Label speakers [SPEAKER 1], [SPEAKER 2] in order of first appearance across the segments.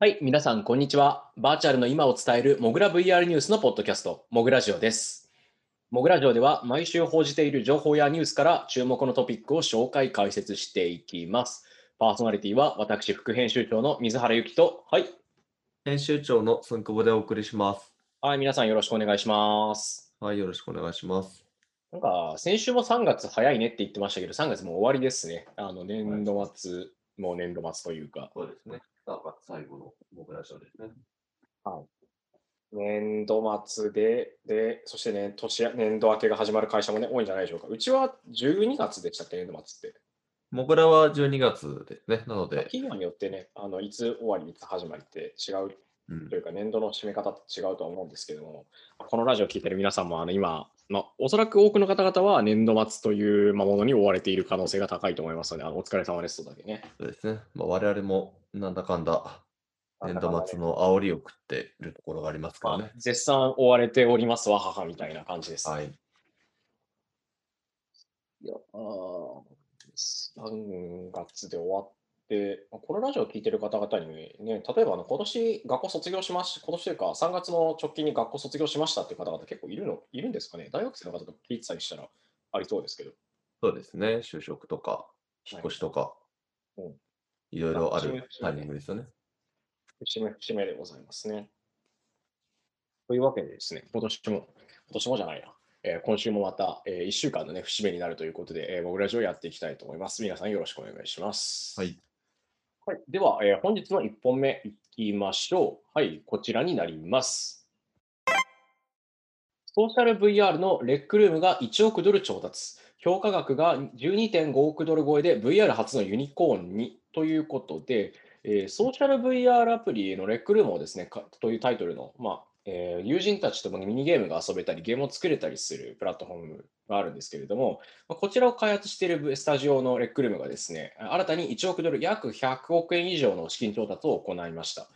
[SPEAKER 1] はい、皆さん、こんにちは。バーチャルの今を伝えるモグラ VR ニュースのポッドキャスト、モグラジオです。モグラジオでは毎週報じている情報やニュースから注目のトピックを紹介、解説していきます。パーソナリティは私、副編集長の水原由紀と、はい、
[SPEAKER 2] 編集長のすんくぼでお送りします。
[SPEAKER 1] はい、皆さんよろしくお願いします。
[SPEAKER 2] はい、よろしくお願いします。
[SPEAKER 1] なんか、先週も3月早いねって言ってましたけど、3月もう終わりですね。あの年度末、もう年度末というか。
[SPEAKER 2] そうですね。3月最後の僕らショーですね。
[SPEAKER 1] 年度末で、で、そしてね、年や年度明けが始まる会社もね、多いんじゃないでしょうか。うちは12月でしたっけ、年度末って。
[SPEAKER 2] 僕らは12月ですね。なので、
[SPEAKER 1] 企業によってね、あのいつ終わり、いつ始まりって違う
[SPEAKER 2] うん
[SPEAKER 1] というか、年度の締め方って違うとは思うんですけども、このラジオを聞いてる皆さんも、あの今、まあ、おそらく多くの方々は年度末というまあものに追われている可能性が高いと思いますので、あのお疲れ様ですとだけね。
[SPEAKER 2] そうですね。まあ、我々もなんだかんだ年度末の煽りを食っているところがありますからね。
[SPEAKER 1] 絶賛追われておりますわ、母みたいな感じです。
[SPEAKER 2] はい。
[SPEAKER 1] いや、あー3月で終わって、まあこのラジオを聞いてる方々にね、例えばあの今年学校卒業しまし、今年というか3月の直近に学校卒業しましたっていう方々結構いるの、いるんですかね？大学生の方とか聞いてたりしたらありそうですけど。
[SPEAKER 2] そうですね。就職とか、引っ越しとか
[SPEAKER 1] うん、
[SPEAKER 2] いろいろあるタイミングですよね。
[SPEAKER 1] 節目節目でございますね。というわけでですね、今年も、今年もじゃないな、えー今週もまた、え1週間のね、節目になるということで、えー、僕ラジオをやっていきたいと思います。皆さんよろしくお願いします。
[SPEAKER 2] はい。
[SPEAKER 1] はい、では、えー本日の1本目いきましょう。はい、こちらになります。ソーシャル VR のレックルームが1億ドル調達。評価額が12.5億ドル超えで VR 初のユニコーンにということで、えーソーシャル VR アプリのレックルームをですね、というタイトルの、まあえー友人たちともミニゲームが遊べたり、ゲームを作れたりするプラットフォームがあるんですけれども、まこちらを開発しているスタジオのレックルームがですね、新たに1億ドル、約100億円以上の資金調達を行いました。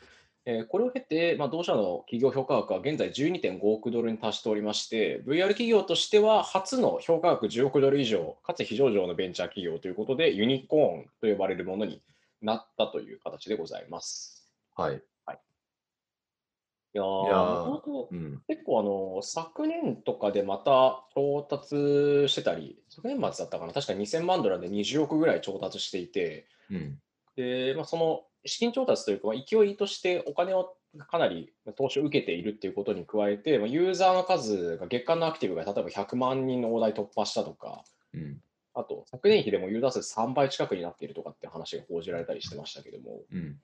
[SPEAKER 1] えーこれを経て、まあ、同社の企業評価額は現在12.5億ドルに達しておりまして、VR 企業としては初の評価額10億ドル以上、かつ非上場のベンチャー企業ということで、ユニコーンと呼ばれるものになったという形でございます。
[SPEAKER 2] はい。
[SPEAKER 1] いやー
[SPEAKER 2] いやー
[SPEAKER 1] 元々
[SPEAKER 2] うん。
[SPEAKER 1] 結構あの昨年とかでまた調達してたり、昨年末だったかな、確か2000万ドルで20億ぐらい調達していて、
[SPEAKER 2] うん。
[SPEAKER 1] でまあ、その資金調達というか、まあ勢いとしてお金をかなり投資を受けているっていうことに加えて、まあユーザーの数が月間のアクティブが例えば100万人の大台突破したとか、
[SPEAKER 2] うん。
[SPEAKER 1] あと昨年比でもユーザー数3倍近くになっているとかって話が報じられたりしてましたけども、
[SPEAKER 2] うん。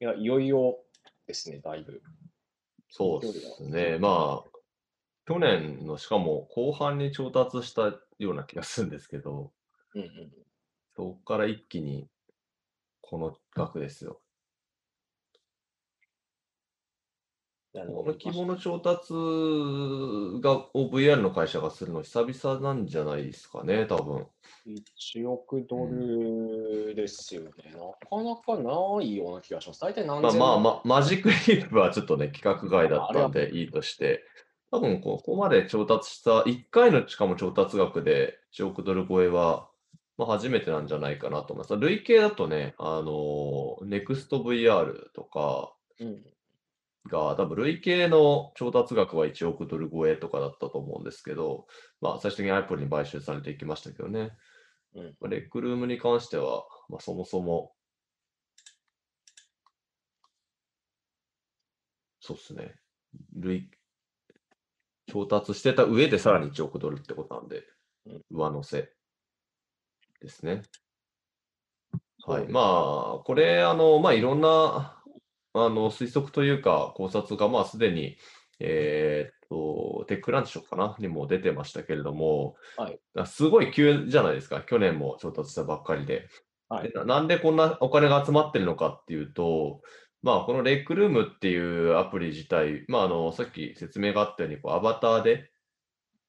[SPEAKER 1] いやいよいよですね、だいぶ。
[SPEAKER 2] そうですね。まあ、去年のしかも後半に調達したような気がするんですけど、
[SPEAKER 1] うんうん
[SPEAKER 2] そこから一気にこの額ですよ。
[SPEAKER 1] あの
[SPEAKER 2] この規模の調達がを VR の会社がするの久々なんじゃないですかね、多分。
[SPEAKER 1] 1億ドルですよね。なかなかないような気がします。大体何
[SPEAKER 2] まあ
[SPEAKER 1] 千万
[SPEAKER 2] まあま、マジックリープはちょっとね、規格外だったんでいいとして、多分ここまで調達した、1回のしかも調達額で1億ドル超えは、まあ、初めてなんじゃないかなと思います。累計だとね、あの、NEXTVR とか
[SPEAKER 1] うん
[SPEAKER 2] が、多分累計の調達額は1億ドル超えとかだったと思うんですけど、まあ最終的に Apple に買収されていきましたけどね。
[SPEAKER 1] うん
[SPEAKER 2] まあレックルームに関しては、まあ、そもそも、そうですね。累調達してた上でさらに1億ドルってことなんで
[SPEAKER 1] うん、
[SPEAKER 2] 上乗せですね。はい。まあ、これ、あの、まあ、いろんな、あの、推測というか、考察が、まあ、すでに、えーっと、テックランチショーかな？にも出てましたけれども、
[SPEAKER 1] はい
[SPEAKER 2] あすごい急じゃないですか？去年も調達したばっかりで。
[SPEAKER 1] はい
[SPEAKER 2] でななんでこんなお金が集まってるのかっていうと、まあ、このレックルームっていうアプリ自体、まあ、あの、さっき説明があったように、こうアバターで、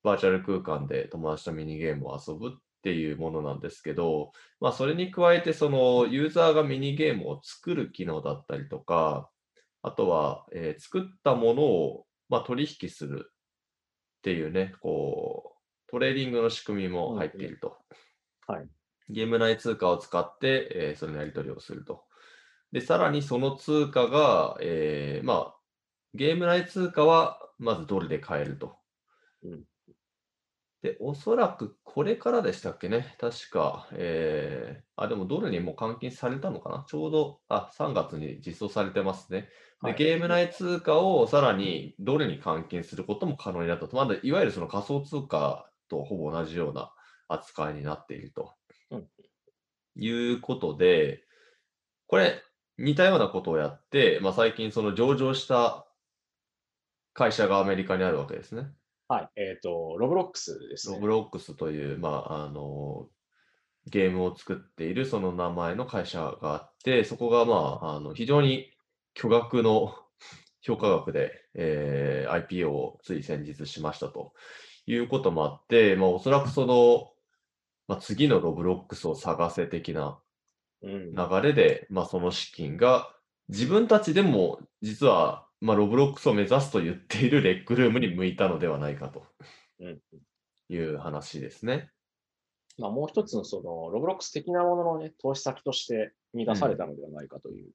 [SPEAKER 2] バーチャル空間で友達とミニゲームを遊ぶっていうものなんですけど、まあ、それに加えて、そのユーザーがミニゲームを作る機能だったりとか、あとは、えー作ったものを、まあ、取引するっていうね、こう、トレーディングの仕組みも入っていると。
[SPEAKER 1] はい。
[SPEAKER 2] ゲーム内通貨を使って、えーそれのやり取りをすると。で、さらにその通貨が、えーまあ、ゲーム内通貨はまずドルで買えると。
[SPEAKER 1] うん
[SPEAKER 2] で、おそらくこれからでしたっけね。確か、えーあ、でもドルにもう換金されたのかな。ちょうど、あ、3月に実装されてますね。で、
[SPEAKER 1] はい
[SPEAKER 2] ゲーム内通貨をさらにドルに換金することも可能になったと。まだいわゆるその仮想通貨とほぼ同じような扱いになっていると。
[SPEAKER 1] うん
[SPEAKER 2] いうことで、これ、似たようなことをやって、まあ、最近その上場した会社がアメリカにあるわけですね。
[SPEAKER 1] はい。えっ、と、ロブロックスですね。
[SPEAKER 2] ロブロックスという、まあ、あの、ゲームを作っているその名前の会社があって、そこが、まあ、あの非常に巨額の 評価額で、えー IPO をつい先日しましたということもあって、まあ、おそらくその、まあ、次の Robloxを探せ的な
[SPEAKER 1] うん。
[SPEAKER 2] 流れで、まあ、その資金が自分たちでも実は、まあ、 Robloxを目指すと言っている Rec Room に向いたのではないかと
[SPEAKER 1] うん
[SPEAKER 2] いう話ですね。
[SPEAKER 1] まあ、もう一つのその、 Roblox的なもののね、投資先として見出されたのではないかという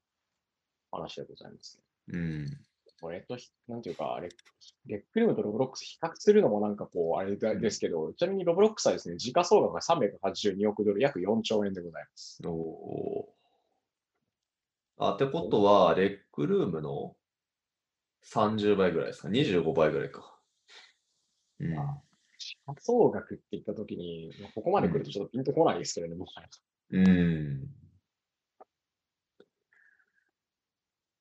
[SPEAKER 1] 話でございますね。
[SPEAKER 2] うん。
[SPEAKER 1] これとひ、なんていうか、レ Rec Roomと Roblox比較するのもなんかこう、あれだですけど、ちなみに Robloxはですね、時価総額が382億ドル、約4兆円でございます。
[SPEAKER 2] おーあ、ってことは、レックルームの30倍ぐらいですか ?25 倍ぐらいか。うん。
[SPEAKER 1] 総額って言ったときに、まあここまで来るとちょっとピンとこないですけれども、
[SPEAKER 2] うん。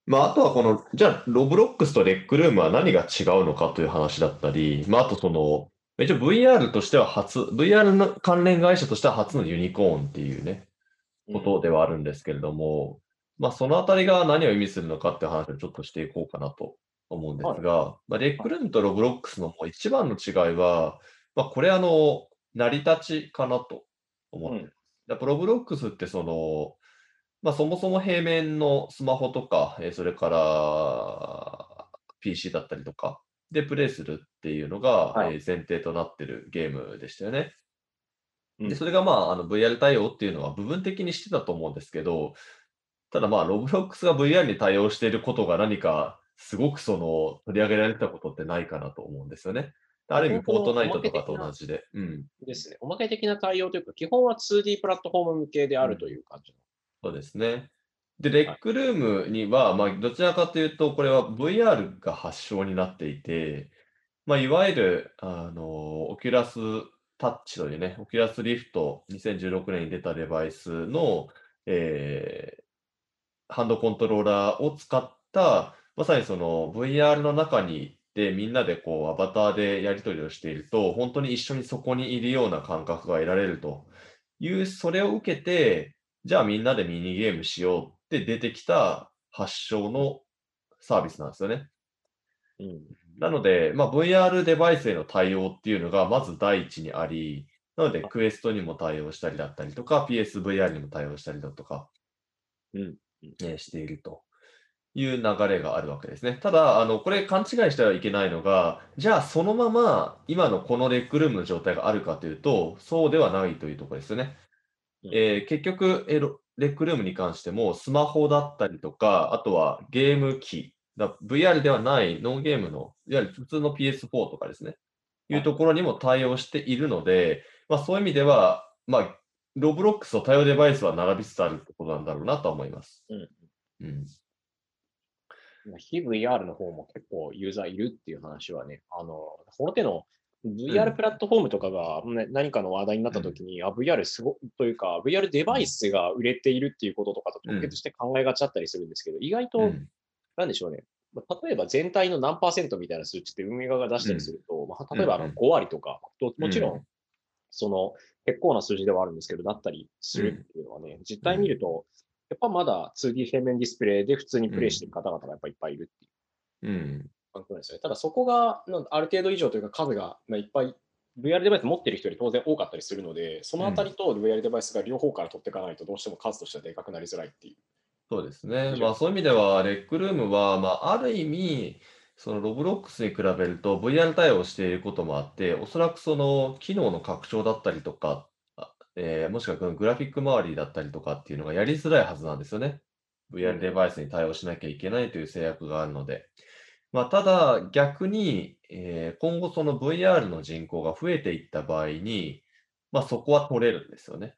[SPEAKER 2] まあ、あとはこの、じゃあ、ロブロックスとレックルームは何が違うのかという話だったり、まあ、あとその、一応 VR としては初、VR の関連会社としては初のユニコーンっていうね、ことではあるんですけれども、まあ、そのあたりが何を意味するのかっていう話をちょっとしていこうかなと思うんですが、まあ、レックルームとロブロックスの一番の違いは、まあ、これあの、成り立ちかなと思ってます。やっぱロブロックスってその、まあ、そもそも平面のスマホとか、えーそれから PC だったりとかでプレイするっていうのが、
[SPEAKER 1] はい
[SPEAKER 2] えー前提となってるゲームでしたよね。
[SPEAKER 1] うん
[SPEAKER 2] で、それがまあ、あの VR 対応っていうのは部分的にしてたと思うんですけど、ただまあ、ロブロックスが VR に対応していることが何かすごくその取り上げられたことってないかなと思うんですよね。ある意味、フォートナイトとかと同じで。うん。
[SPEAKER 1] ですね。おまけ的な対応というか、基本は 2D プラットフォーム向けであるという感じ。
[SPEAKER 2] そうですね。で、レックルームには、まあ、どちらかというと、これは VR が発祥になっていて、まあ、いわゆる、あの、 Oculus Touch というね、 Oculus Rift、2016年に出たデバイスの、えーハンドコントローラーを使った、まさにその VR の中に行って、みんなでこう、アバターでやり取りをしていると、本当に一緒にそこにいるような感覚が得られるという、それを受けて、じゃあみんなでミニゲームしようって出てきた発祥のサービスなんですよね。
[SPEAKER 1] うん。
[SPEAKER 2] なので、まあ、VR デバイスへの対応っていうのがまず第一にあり、なのでクエストにも対応したりだったりとか、PSVR にも対応したりだとか、
[SPEAKER 1] うん
[SPEAKER 2] えーしているという流れがあるわけですね。ただ、あのこれ勘違いしてはいけないのが、じゃあそのまま今のこのレックルームの状態があるかというと、そうではないというところですよね。
[SPEAKER 1] うん
[SPEAKER 2] えー結局、えーロレックルームに関しても、スマホだったりとか、あとはゲーム機、だ VR ではないノンゲームの、いわゆる普通の PS4 とかですね、いうところにも対応しているので、まあ、そういう意味では、まあ、ロブロックスと対応デバイスは並びつつあるってことなんだろうなとは思います。
[SPEAKER 1] うん
[SPEAKER 2] うん。
[SPEAKER 1] まあ非 VR の方も結構ユーザーいるっていう話はね、あの、この手の VR プラットフォームとかが、ね何かの話題になったときに、あ、VR すごというか、VR デバイスが売れているっていうこととかと直結して考えがちだったりするんですけど、意外と、
[SPEAKER 2] うん。
[SPEAKER 1] なんでしょうね。まあ例えば全体の何パーセントみたいな数値って運営側が出したりすると、まあ、例えばあの
[SPEAKER 2] うんうん。
[SPEAKER 1] 5割とか、ともちろ
[SPEAKER 2] うん
[SPEAKER 1] ん、その結構な数字ではあるんですけど、だったりするっていうのはね、実態見ると、やっぱまだ 2D 平面ディスプレイで普通にプレイしてる方々がやっぱいっぱいいるっていう
[SPEAKER 2] うん。
[SPEAKER 1] なんですよね。ただそこがある程度以上というか数がまあいっぱい VR デバイス持ってる人より当然多かったりするので、そのあたりと VR デバイスが両方から取っていかないとどうしても数としてはでかくなりづらいっていう。
[SPEAKER 2] そうですね。まあそういう意味では、レックルームは、まあある意味、そのロブロックスに比べると VR 対応していることもあって、おそらくその機能の拡張だったりとか、あえーもしくはグラフィック周りだったりとかっていうのがやりづらいはずなんですよね。VR デバイスに対応しなきゃいけないという制約があるので、まあ、ただ逆に、えー今後その VR の人口が増えていった場合に、まあ、そこは取れるんですよね。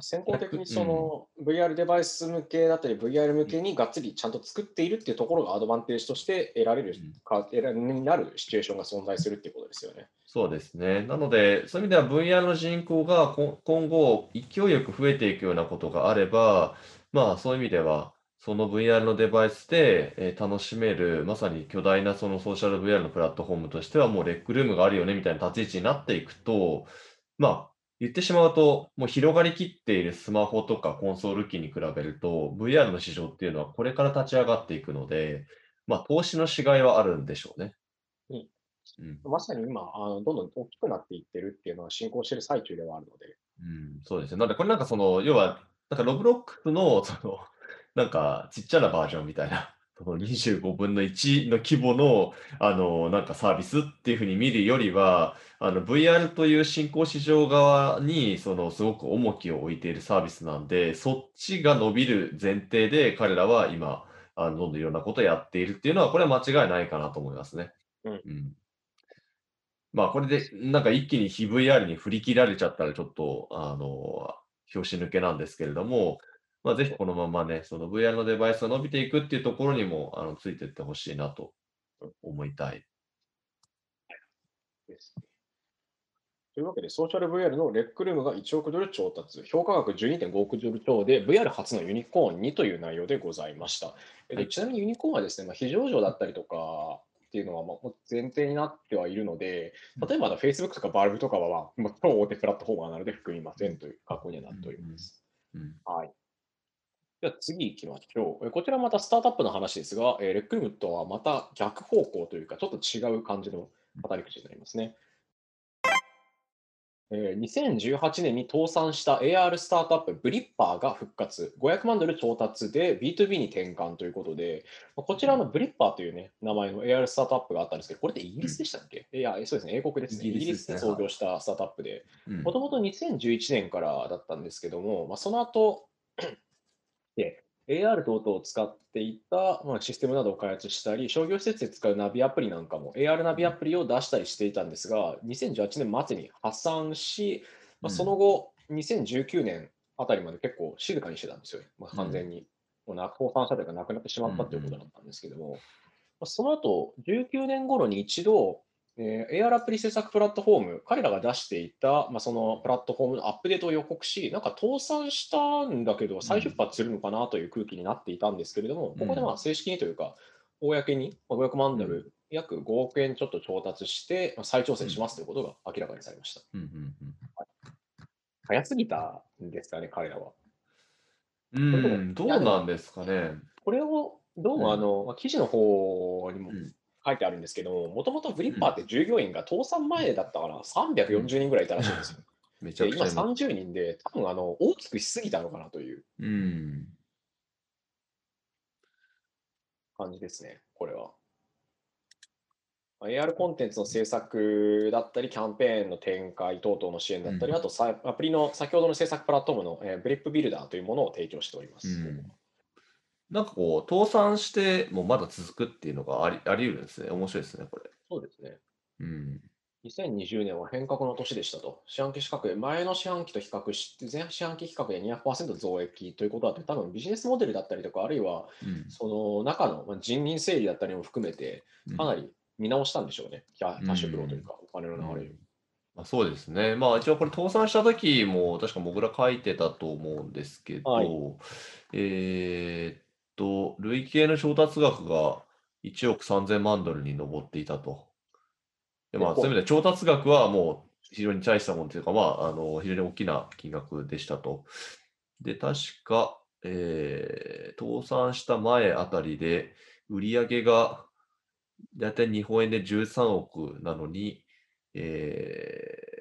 [SPEAKER 1] まあ先行的にその VR デバイス向けだったり VR 向けにがっつりちゃんと作っているっていうところがアドバンテージとして得られる
[SPEAKER 2] うん
[SPEAKER 1] か、得られになるシチュエーションが存在するっていうことですよね。
[SPEAKER 2] そうですね。なので、そういう意味では VR の人口がこ今後勢いよく増えていくようなことがあれば、まあそういう意味では、その VR のデバイスで、えー楽しめる、まさに巨大なそのソーシャル VR のプラットフォームとしては、もうレックルームがあるよねみたいな立ち位置になっていくと、まあ言ってしまうと、もう広がりきっているスマホとかコンソール機に比べると、VR の市場っていうのはこれから立ち上がっていくので、まあ投資のしがいはあるんでしょうね。
[SPEAKER 1] うん
[SPEAKER 2] うん
[SPEAKER 1] まさに今、あのどんどん大きくなっていってるっていうのは進行している最中ではあるので、
[SPEAKER 2] うん、そうですね。なので、これなんかその、要は、なんかロブロックスの、その、なんかちっちゃなバージョンみたいな、その25分の1の規模の、あの、なんかサービスっていうふうに見るよりは、あの、VR という新興市場側に、その、すごく重きを置いているサービスなんで、そっちが伸びる前提で、彼らは今、あの、どんどんいろんなことをやっているっていうのは、これは間違いないかなと思いますね。
[SPEAKER 1] うん
[SPEAKER 2] うんまあ、これで、なんか一気に非 VR に振り切られちゃったら、ちょっと、あの、拍子抜けなんですけれども、まあ、ぜひこのままね、その VR のデバイスが伸びていくっていうところにも、あの、ついていってほしいなと思いたい。
[SPEAKER 1] です。というわけで、ソーシャル VR のレックルームが1億ドル調達、評価額12.5億ドル超で VR 初のユニコーンにという内容でございました。で
[SPEAKER 2] はい
[SPEAKER 1] ちなみにユニコーンはですね、まあ、非上場だったりとかっていうのはまあ前提になってはいるので、例えばあの Facebook とか Valve とかは、まあ、超大手プラットフォーマーなので含みませんという格好にはなっております。
[SPEAKER 2] うん
[SPEAKER 1] はい。では次行きましょう。えこちらまたスタートアップの話ですが、えーレックルームとはまた逆方向というか、ちょっと違う感じの語り口になりますね。えー2018年に倒産した AR スタートアップブリッパーが復活、500万ドル調達で B2B に転換ということで、まあこちらのブリッパーという、ね、名前の AR スタートアップがあったんですけど、これってイギリスでしたっけ、いや、そうですね、英国ですね。
[SPEAKER 2] イ
[SPEAKER 1] イギリス
[SPEAKER 2] で
[SPEAKER 1] 創業したスタートアップで、
[SPEAKER 2] うん
[SPEAKER 1] もともと2011年からだったんですけども、まあ、その後で AR 等々を使っていた、まあ、システムなどを開発したり、商業施設で使うナビアプリなんかも AR ナビアプリを出したりしていたんですが、2018年末に破産し、まあ、
[SPEAKER 2] うん。
[SPEAKER 1] その後、2019年あたりまで結構静かにしてたんですよ、まあ、完全に。もうな倒産したというか、なくなってしまったということだったんですけども、まあその後、19年頃に一度、えー AR アプリ制作プラットフォーム、彼らが出していた、まあ、そのプラットフォームのアップデートを予告し、なんか倒産したんだけど、再出発するのかなという空気になっていたんですけれども、ここでまあ正式にというか、公にまあ500万ドル、約5億円ちょっと調達して、まあ再挑戦しますということが明らかにされました。
[SPEAKER 2] うん。うん。
[SPEAKER 1] 早すぎたんですかね、彼らは。
[SPEAKER 2] うん。どうなんですかね。
[SPEAKER 1] これをどうもあの、まあ記事の方にも
[SPEAKER 2] うん
[SPEAKER 1] 書いてあるんですけども、もともとブリッパーって従業員が倒産前だったから340人ぐらいいたらしいんですよ。
[SPEAKER 2] めちゃくちゃ今。
[SPEAKER 1] 30人で、多分あの大きくしすぎたのかなという
[SPEAKER 2] うん。
[SPEAKER 1] 感じですね、これは。まあ AR コンテンツの制作だったり、キャンペーンの展開等々の支援だったり、
[SPEAKER 2] うん
[SPEAKER 1] あとさアプリの先ほどの制作プラットフォームの、えーブリップビルダーというものを提供しております。
[SPEAKER 2] うんなんかこう、倒産してもまだ続くっていうのがありあり得るんですね。面白いですね、これ。
[SPEAKER 1] そうですね。
[SPEAKER 2] うん。
[SPEAKER 1] 2020年は変革の年でしたと。四半期比較で、前の四半期と比較して、前四半期比較で200%増益ということだと、多分ビジネスモデルだったりとか、あるいは
[SPEAKER 2] うん
[SPEAKER 1] その中のまあ人員整理だったりも含めて、
[SPEAKER 2] うん
[SPEAKER 1] かなり見直したんでしょうね。キャッシュフローというか、お金の流れを。
[SPEAKER 2] まあ、そうですね。まあ一応これ倒産した時も確か僕ら書いてたと思うんですけど、
[SPEAKER 1] はい
[SPEAKER 2] えーっと、累計の調達額が1億3000万ドルに上っていたと。でまあ、そういう意味で調達額はもう非常に大したものというか、まあ、あの非常に大きな金額でしたと。で、確か、えー倒産した前あたりで、売上がだいたい日本円で13億なのに、えー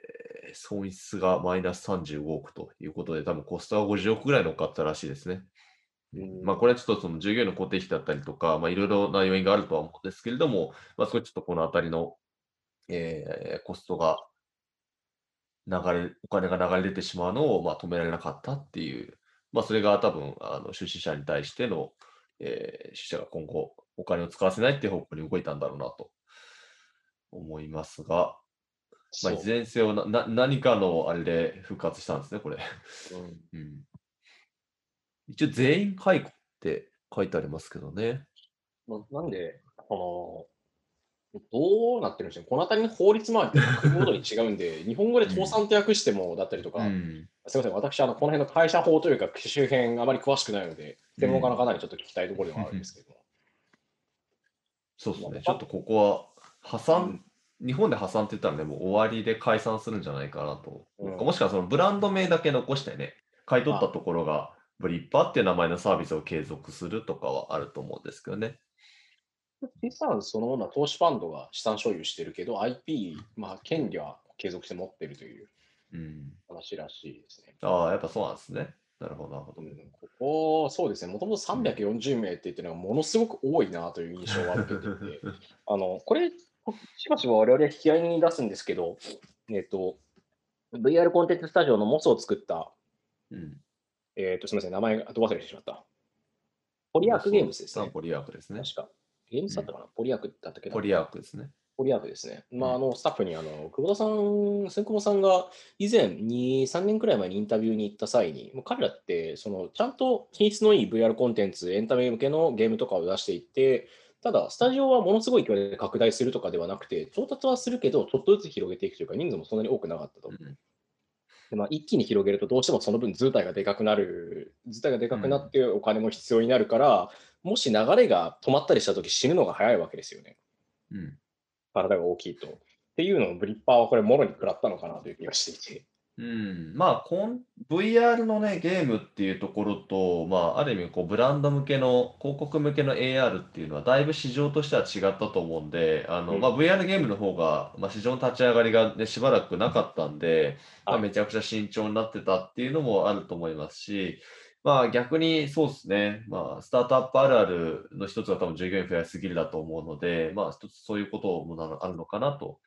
[SPEAKER 2] 損失がマイナス35億ということで、多分コストが50億ぐらい乗っかったらしいですね。
[SPEAKER 1] うん。
[SPEAKER 2] まあ、これはちょっとその従業員の固定費だったりとか、まあ、いろいろな要因があるとは思うんですけれども、まあ、そこちょっとこのあたりの、えーコストが流れ、お金が流れ出てしまうのを、まあ、止められなかったっていうまあ、それが多分、あの出資者に対しての、えー、出資者が今後、お金を使わせないっていう方向に動いたんだろうなと思いますが、まあ、いずれにせよなな、何かのあれで復活したんですね、これ。うん、うん、一応、全員解雇って書いてありますけどね。
[SPEAKER 1] なんで、この、どうなってるんでしょうこの辺りの法律周りって国ごとに違うんで、日本語で倒産って訳してもだったりとか、うん、すみません、私、あのこの辺の会社法というか、周辺あまり詳しくないので、専門家の方にちょっと聞きたいところではあるんですけども。
[SPEAKER 2] そうですね、ちょっとここは破産日本で破産って言ったらね、もう終わりで解散するんじゃないかなと。うん、もしくはそのブランド名だけ残してね、買い取ったところがブリッパーっていう名前のサービスを継続するとかはあると思うんですけどね。
[SPEAKER 1] 資産そのものは投資ファンドが資産所有してるけど、IP、まあ、権利は継続して持ってるという話らしいですね。
[SPEAKER 2] うん、ああ、やっぱそうなんですね。なるほど、なるほど。
[SPEAKER 1] ここ、そうですね、もともと340名って言ってるのがものすごく多いなという印象は受けていて、あのこれ、しばしば我々引き合いに出すんですけど、えっ、ー、と、VR コンテンツスタジオのモスを作った、うん、えっ、ー、と、すみません、名前がど忘れしてしまった。ポリアークゲームズですね。
[SPEAKER 2] ポリアークですね。
[SPEAKER 1] 確か。ゲームズだったかな、うん、ポリアークだったけど。
[SPEAKER 2] ポリアークですね。
[SPEAKER 1] ポリアークですね。まあ、あの、スタッフに、あの、久保田さん、千久保さんが以前2、3年くらい前にインタビューに行った際に、もう彼らって、その、ちゃんと品質のいい VR コンテンツ、エンタメ向けのゲームとかを出していって、ただ、スタジオはものすごい勢いで拡大するとかではなくて、調達はするけど、ちょっとずつ広げていくというか、人数もそんなに多くなかったと。うん、でまあ、一気に広げると、どうしてもその分、図体がでかくなる、図体がでかくなってお金も必要になるから、うん、もし流れが止まったりしたとき、死ぬのが早いわけですよね。うん、体が大きいと。っていうのをブリッパーはこれ、もろに食らったのかなという気がしていて。
[SPEAKER 2] うん、まあこん、VR のね、ゲームっていうところと、まあ、ある意味こう、ブランド向けの、広告向けの AR っていうのは、だいぶ市場としては違ったと思うんで、あの、うんまあ、VR ゲームの方が、まあ、市場の立ち上がりが、ね、しばらくなかったんで、まあ、めちゃくちゃ慎重になってたっていうのもあると思いますし、まあ逆にそうですね、まあスタートアップあるあるの一つは多分従業員増やしすぎるだと思うので、まあ一つそういうこともあるのかなと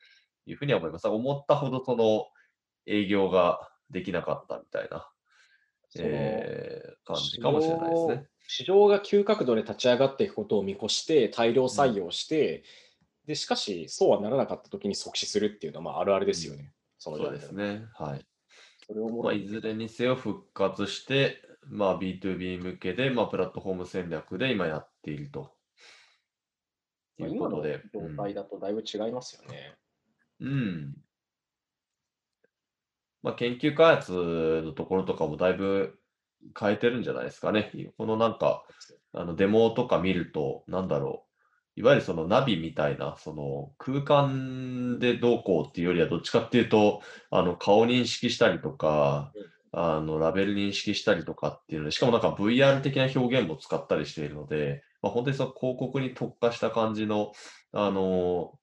[SPEAKER 2] いうふうには思います。思ったほどその、営業ができなかったみたいな、えー、感じかもしれないですね。
[SPEAKER 1] 市場が急角度で立ち上がっていくことを見越して大量採用して、うん、でしかしそうはならなかった時に即死するっていうのはまああるあるですよね。
[SPEAKER 2] そのそうですね。はい。それをまあ、いずれにせよ復活して、まあ、B2B 向けで、まあ、プラットフォーム戦略で今やっていると。
[SPEAKER 1] いうことで。状態だとだいぶ違いますよね。
[SPEAKER 2] うん。まあ、研究開発のところとかもだいぶ変えてるんじゃないですかね。このなんか、あのデモとか見ると、なんだろう。いわゆるそのナビみたいな、その空間でどうこうっていうよりは、どっちかっていうと、あの顔認識したりとか、あのラベル認識したりとかっていうので、しかもなんか VR 的な表現も使ったりしているので、まあ、本当にその広告に特化した感じの、あの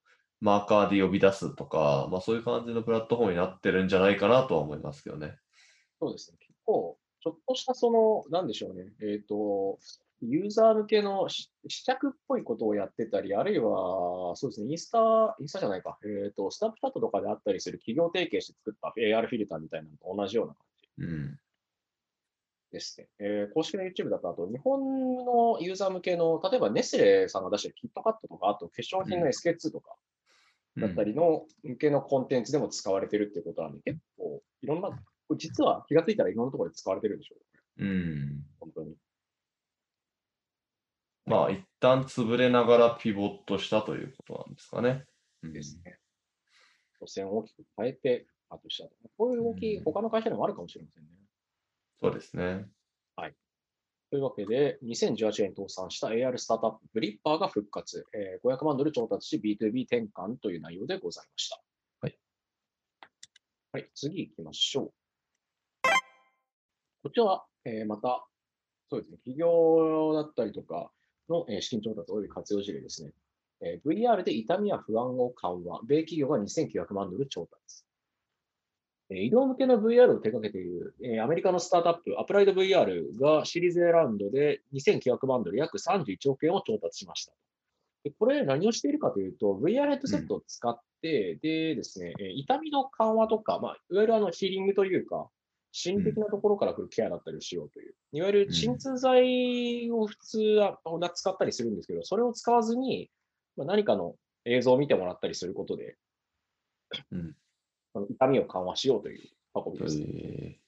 [SPEAKER 2] マーカーで呼び出すとか、まあ、そういう感じのプラットフォームになってるんじゃないかなとは思いますけどね。
[SPEAKER 1] そうですね。結構、ちょっとしたその、なんでしょうね。えっ、ー、と、ユーザー向けの試着っぽいことをやってたり、あるいは、そうですね、インスタ、インスタじゃないか、えっ、ー、と、スナップチャットとかであったりする企業提携して作った AR フィルターみたいなのと同じような感じ。うんですね。えー、公式の YouTube だと、あと日本のユーザー向けの、例えばネスレさんが出してるキットカットとか、あと化粧品の SK2 とか、だったりの向けのコンテンツでも使われてるってことなんで、結構いろんな、実は気がついたらいろんなところで使われてるんでしょう。うん。本当に。
[SPEAKER 2] まあ、一旦潰れながらピボットしたということなんですかね。
[SPEAKER 1] ですね。路線を大きく変えて、あとした。こういう動き、他の会社でもあるかもしれませんね。
[SPEAKER 2] そうですね。
[SPEAKER 1] というわけで、2018年倒産した AR スタートアップブリッパーが復活、えー、500万ドル調達し B2B 転換という内容でございました。はい。はい、次行きましょう。こちらは、えー、また、そうですね、企業だったりとかの、えー、資金調達及び活用事例ですね。えー、VR で痛みや不安を緩和、米企業が2900万ドル調達。医療向けの VR を手掛けている、アメリカのスタートアップ、アプライド VR がシリーズ A ラウンドで2900万ドル、約31億円を調達しました。でこれ、何をしているかというと、VR ヘッドセットを使って、うん、でですね、痛みの緩和とか、まあ、いわゆるあのヒーリングというか、心理的なところから来るケアだったりをしようという。いわゆる鎮痛剤を普通は使ったりするんですけど、それを使わずに、まあ、何かの映像を見てもらったりすることで、
[SPEAKER 2] うん、
[SPEAKER 1] 痛みを緩和しようという運びです、ね。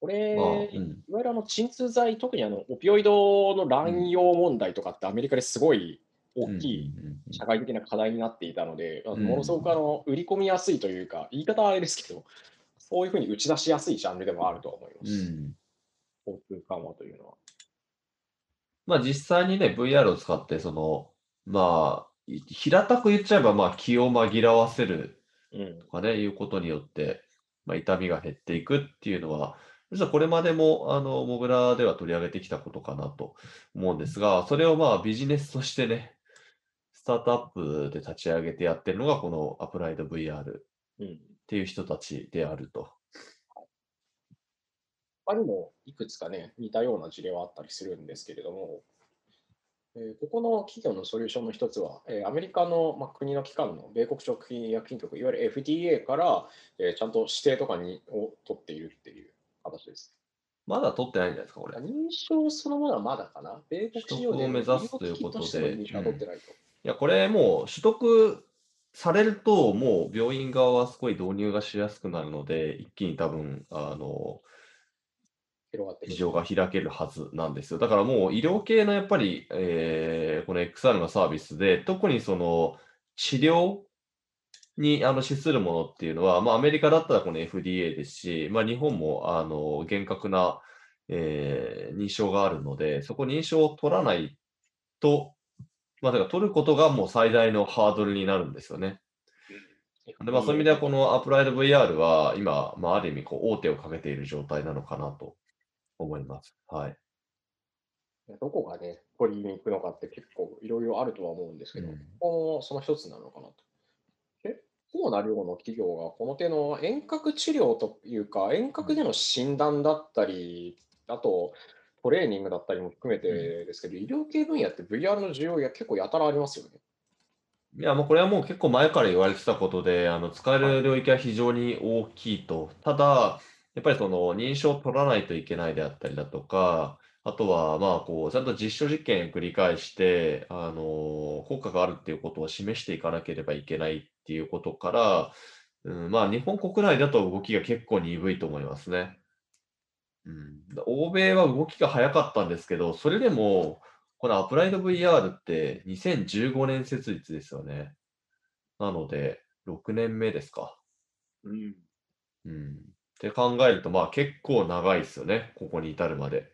[SPEAKER 1] これ、まあうん、いわゆるあの鎮痛剤、特にあのオピオイドの乱用問題とかってアメリカですごい大きい社会的な課題になっていたので、ものすごくあの売り込みやすいというか、言い方はあれですけど、そういうふうに打ち出しやすいジャンルでもあると思います。交通緩和というのは。
[SPEAKER 2] まあ実際にね、VR を使って、その、まあ、平たく言っちゃえば、まあ気を紛らわせるとかね、うん、いうことによって、まあ、痛みが減っていくっていうのは、実はこれまでも、あの、モグラでは取り上げてきたことかなと思うんですが、それをまあビジネスとしてね、スタートアップで立ち上げてやってるのが、このアプライド VR っていう人たちであると。
[SPEAKER 1] 他にもいくつかね、似たような事例はあったりするんですけれども、えー、ここの企業のソリューションの一つは、えー、アメリカの、まあ、国の機関の米国食品医薬品局、いわゆる FDA から、えー、ちゃんと指定とかにを取っているっていう形です。
[SPEAKER 2] まだ取ってないんじゃないですか、これ。
[SPEAKER 1] 認証そのものはまだかな。米国
[SPEAKER 2] 市場で目指すということで。
[SPEAKER 1] 認証は取ってないと。
[SPEAKER 2] いや、これもう取得されると、もう病院側はすごい導入がしやすくなるので、一気に多分、あの、市場が開けるはずなんですよ。だからもう医療系のやっぱり、えー、この XR のサービスで、特にその治療にあの資するものっていうのは、まあ、アメリカだったらこの FDA ですし、まあ、日本もあの厳格な、えー、認証があるので、そこ認証を取らないと、まあ、だから取ることがもう最大のハードルになるんですよね。でまあ、そういう意味では、このアプライド VR は今、まあ、ある意味こう大手をかけている状態なのかなと思います。はい。
[SPEAKER 1] どこがね、取りに行くのかって結構いろいろあるとは思うんですけど、うん、ここもその一つなのかなと。結構な量の企業がこの手の遠隔治療というか、遠隔での診断だったり、あとトレーニングだったりも含めてですけど、医療系分野って VR の需要が結構やたらありますよね。
[SPEAKER 2] いや、もうこれはもう結構前から言われてたことで、あの使える領域は非常に大きいと。ただ、やっぱりその認証を取らないといけないであったりだとか、あとは、まあ、こう、ちゃんと実証実験を繰り返して、あの、効果があるっていうことを示していかなければいけないっていうことから、うん、まあ、日本国内だと動きが結構鈍いと思いますね。うん、欧米は動きが早かったんですけど、それでも、このアプライド VR って2015年設立ですよね。なので、6年目ですか。
[SPEAKER 1] うん。
[SPEAKER 2] うん。って考えると、まあ結構長いですよね。ここに至るまで。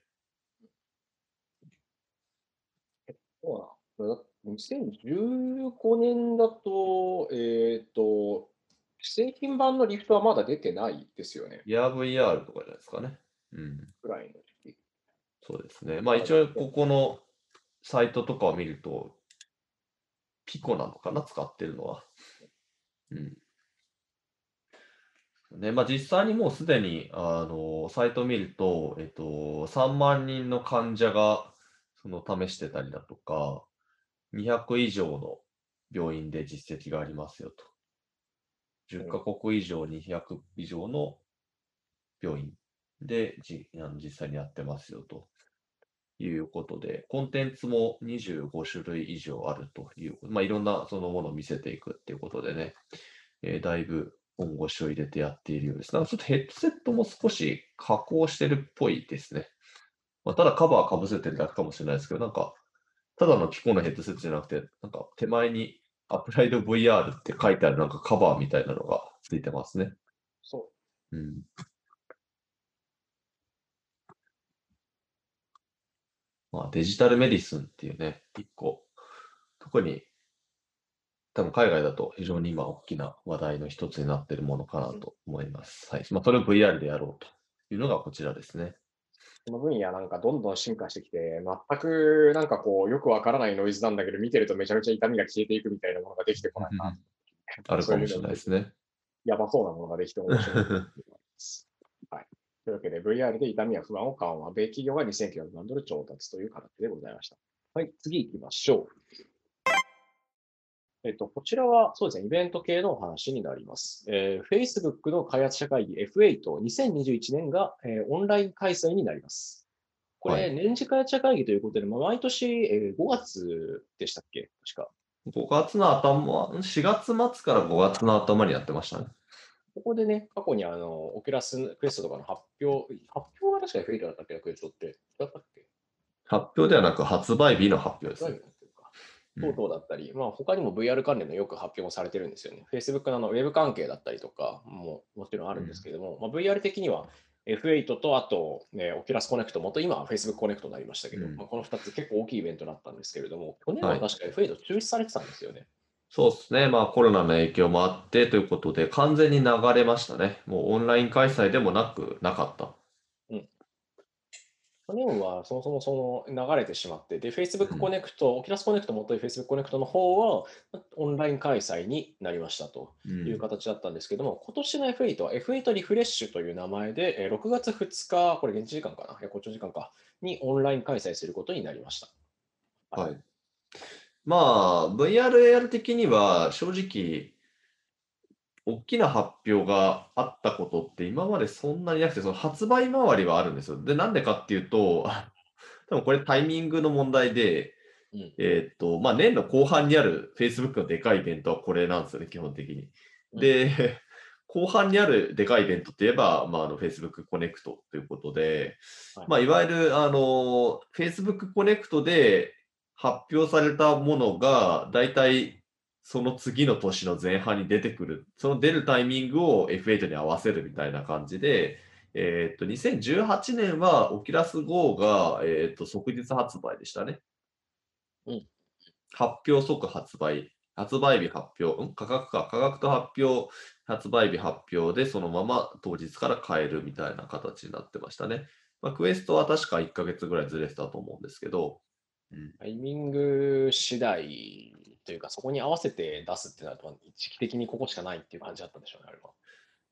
[SPEAKER 1] そうな。2015年だと、えっ、ー、と、製品版のリフトはまだ出てないですよね。
[SPEAKER 2] いや VR とかじゃないですかね。うん。
[SPEAKER 1] ぐらいの時期。
[SPEAKER 2] そうですね。まあ一応ここのサイトとかを見ると、ピコなのかな、使ってるのは。うん。ね、まあ、実際にもうすでに、あの、サイトを見ると、えっと、3万人の患者が、その、試してたりだとか、200以上の病院で実績がありますよと。10カ国以上、200以上の病院でじあの実際にやってますよと。いうことで、コンテンツも25種類以上あるという、まあ、いろんなそのものを見せていくっていうことでね、えー、だいぶ本腰を入れてやっているようです。なんかちょっとヘッドセットも少し加工してるっぽいですね。まあ、ただカバーかぶせてるだけかもしれないですけど、なんか、ただのピコのヘッドセットじゃなくて、なんか手前にアプライド VR って書いてあるなんかカバーみたいなのがついてますね。
[SPEAKER 1] そ
[SPEAKER 2] う。うん。まあ、デジタルメディスンっていうね、一個、特に多分海外だと非常に今大きな話題の一つになっているものかなと思います。はい。まあ、それを VR でやろうというのがこちらですね。
[SPEAKER 1] この分野なんかどんどん進化してきて、全くなんかこう、よくわからないノイズなんだけど、見てるとめちゃめちゃ痛みが消えていくみたいなものができてこないな。
[SPEAKER 2] あるかもしれないですね。
[SPEAKER 1] やばそうなものができて面白いと思います。はい。というわけで、VR で痛みや不安を緩和、米企業が2900万ドル調達という形でございました。はい、次行きましょう。えっと、こちらはそうですね、イベント系のお話になります。えー Facebook の開発者会議 F8、2021年が、えーオンライン開催になります。これ、
[SPEAKER 2] はい
[SPEAKER 1] 年次開発者会議ということで、まあ毎年、えー5月でしたっけ？確か。
[SPEAKER 2] 5月の頭、4月末から5月の頭にやってましたね。
[SPEAKER 1] ここでね、過去にあの、 Oculus Quest とかの発表、発表が確か F8 だったっけ？ Questって。だったっけ？
[SPEAKER 2] 発表ではなく発売日の発表ですね。
[SPEAKER 1] 等々だったり、まあ他にも VR 関連のよく発表もされてるんですよね。Facebook のあのウェブ関係だったりとかももちろんあるんですけれども、まあ、VR 的には F8 とあと、ね、Oculus Connect、元今は Facebook Connect になりましたけど、
[SPEAKER 2] うん
[SPEAKER 1] まあ、この2つ結構大きいイベントだったんですけれども、去年は
[SPEAKER 2] はい
[SPEAKER 1] 確か F8 中止されてたんですよね。
[SPEAKER 2] そうですね。まあコロナの影響もあってということで、完全に流れましたね。もうオンライン開催でもなく、なかった。
[SPEAKER 1] 去年はそもそもその流れてしまって、で、Facebook
[SPEAKER 2] うん
[SPEAKER 1] Connect、Oculus Connect 元い Facebook Connect の方はオンライン開催になりましたと。
[SPEAKER 2] うん
[SPEAKER 1] いう形だったんですけども、今年の F8 は F8 リフレッシュという名前で、えー6月2日、これ現地時間かな、いや、こっちの時間か、にオンライン開催することになりました。
[SPEAKER 2] はい。まあ、VR、AR 的には正直、大きな発表があったことって今までそんなになくて、その発売周りはあるんですよ。で、なんでかっていうと、あ 多分これタイミングの問題で、
[SPEAKER 1] うん
[SPEAKER 2] えーっと、まあ、年の後半にある Facebook のでかいイベントはこれなんですよね、基本的に。で、後半にあるでかいイベントって言えば、まあ、あの Facebook Connect ということで、
[SPEAKER 1] はい
[SPEAKER 2] まあ、いわゆるあの Facebook Connect で発表されたものが、だいたいその次の年の前半に出てくる、その出るタイミングを F8 に合わせるみたいな感じで、えーっと2018年は Oculus Go が、えーっと即日発売でしたね。
[SPEAKER 1] うん
[SPEAKER 2] 発表即発売。発売日発表、ん？価格か、価格と発表、発売日発表でそのまま当日から買えるみたいな形になってましたね。まあ、クエストは確か1ヶ月ぐらいずれてたと思うんですけど、うん、
[SPEAKER 1] タイミング次第というか、そこに合わせて出すってなると、まあ時期的にここしかないっていう感じだったんでしょうね、あれは。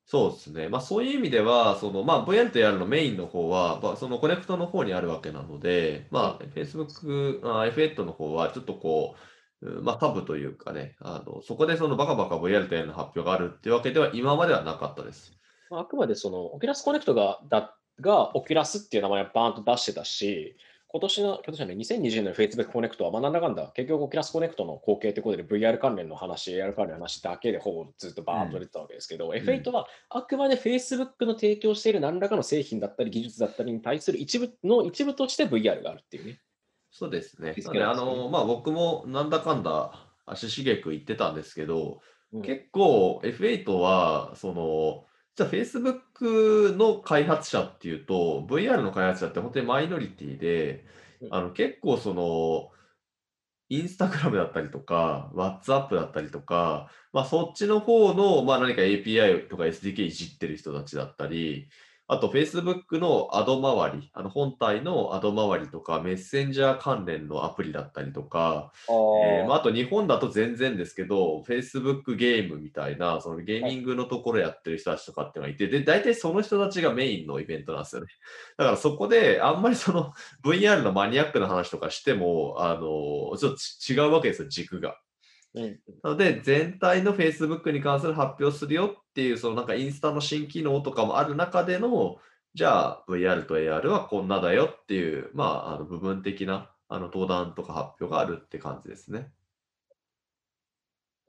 [SPEAKER 2] そうですね。まあそういう意味では、そのまあ AR のメインの方は、まあ、そのコネクトの方にあるわけなので、まあ Facebook、あ F8 の方はちょっとこう、うんまあタブというかね、あのそこでそのバカバカ AR の発表があるっていうわけでは今まではなかったです。
[SPEAKER 1] まああくまでその、 Oculus Connectが、だが、 Oculusっていう名前をバーンと出してたし、今年の、今年はね、2020年の Facebook Connectは、まあ、なんだかんだ、結局、 Oculus Connectの後継ということで、VR 関連の話、AR 関連の話だけでほぼずっとバーンと出てたわけですけど、F8 はあくまで Facebook の提供している何らかの製品だったり、技術だったりに対する一部の一部として VR があるっていうね。
[SPEAKER 2] そうですね。
[SPEAKER 1] すね
[SPEAKER 2] の、まあ僕もなんだかんだ足しげく行ってたんですけど、
[SPEAKER 1] うん
[SPEAKER 2] 結構 F8 は、その、じゃあ Facebook の開発者っていうと、VR の開発者って本当にマイノリティで、
[SPEAKER 1] うん。
[SPEAKER 2] あの結構その、インスタグラムだったりとか、WhatsApp だったりとか、まあそっちの方の、まあ何か API とか SDK いじってる人たちだったり、あと Facebook のアド周り、あの本体のアド周りとか、メッセンジャー関連のアプリだったりとか、えーまあ、あと日本だと全然ですけど、Facebook ゲームみたいな、そのゲーミングのところやってる人たちとかっていうのがいて、で、大体その人たちがメインのイベントなんですよね。だからそこで、あんまりその VR のマニアックな話とかしても、あの、ちょっとち違うわけですよ、軸が。
[SPEAKER 1] うん
[SPEAKER 2] なので、全体の Facebook に関する発表するよっていう、そのなんかインスタの新機能とかもある中での、じゃあ VR と AR はこんなだよっていう、まあ、あの部分的なあの登壇とか発表があるって感じですね。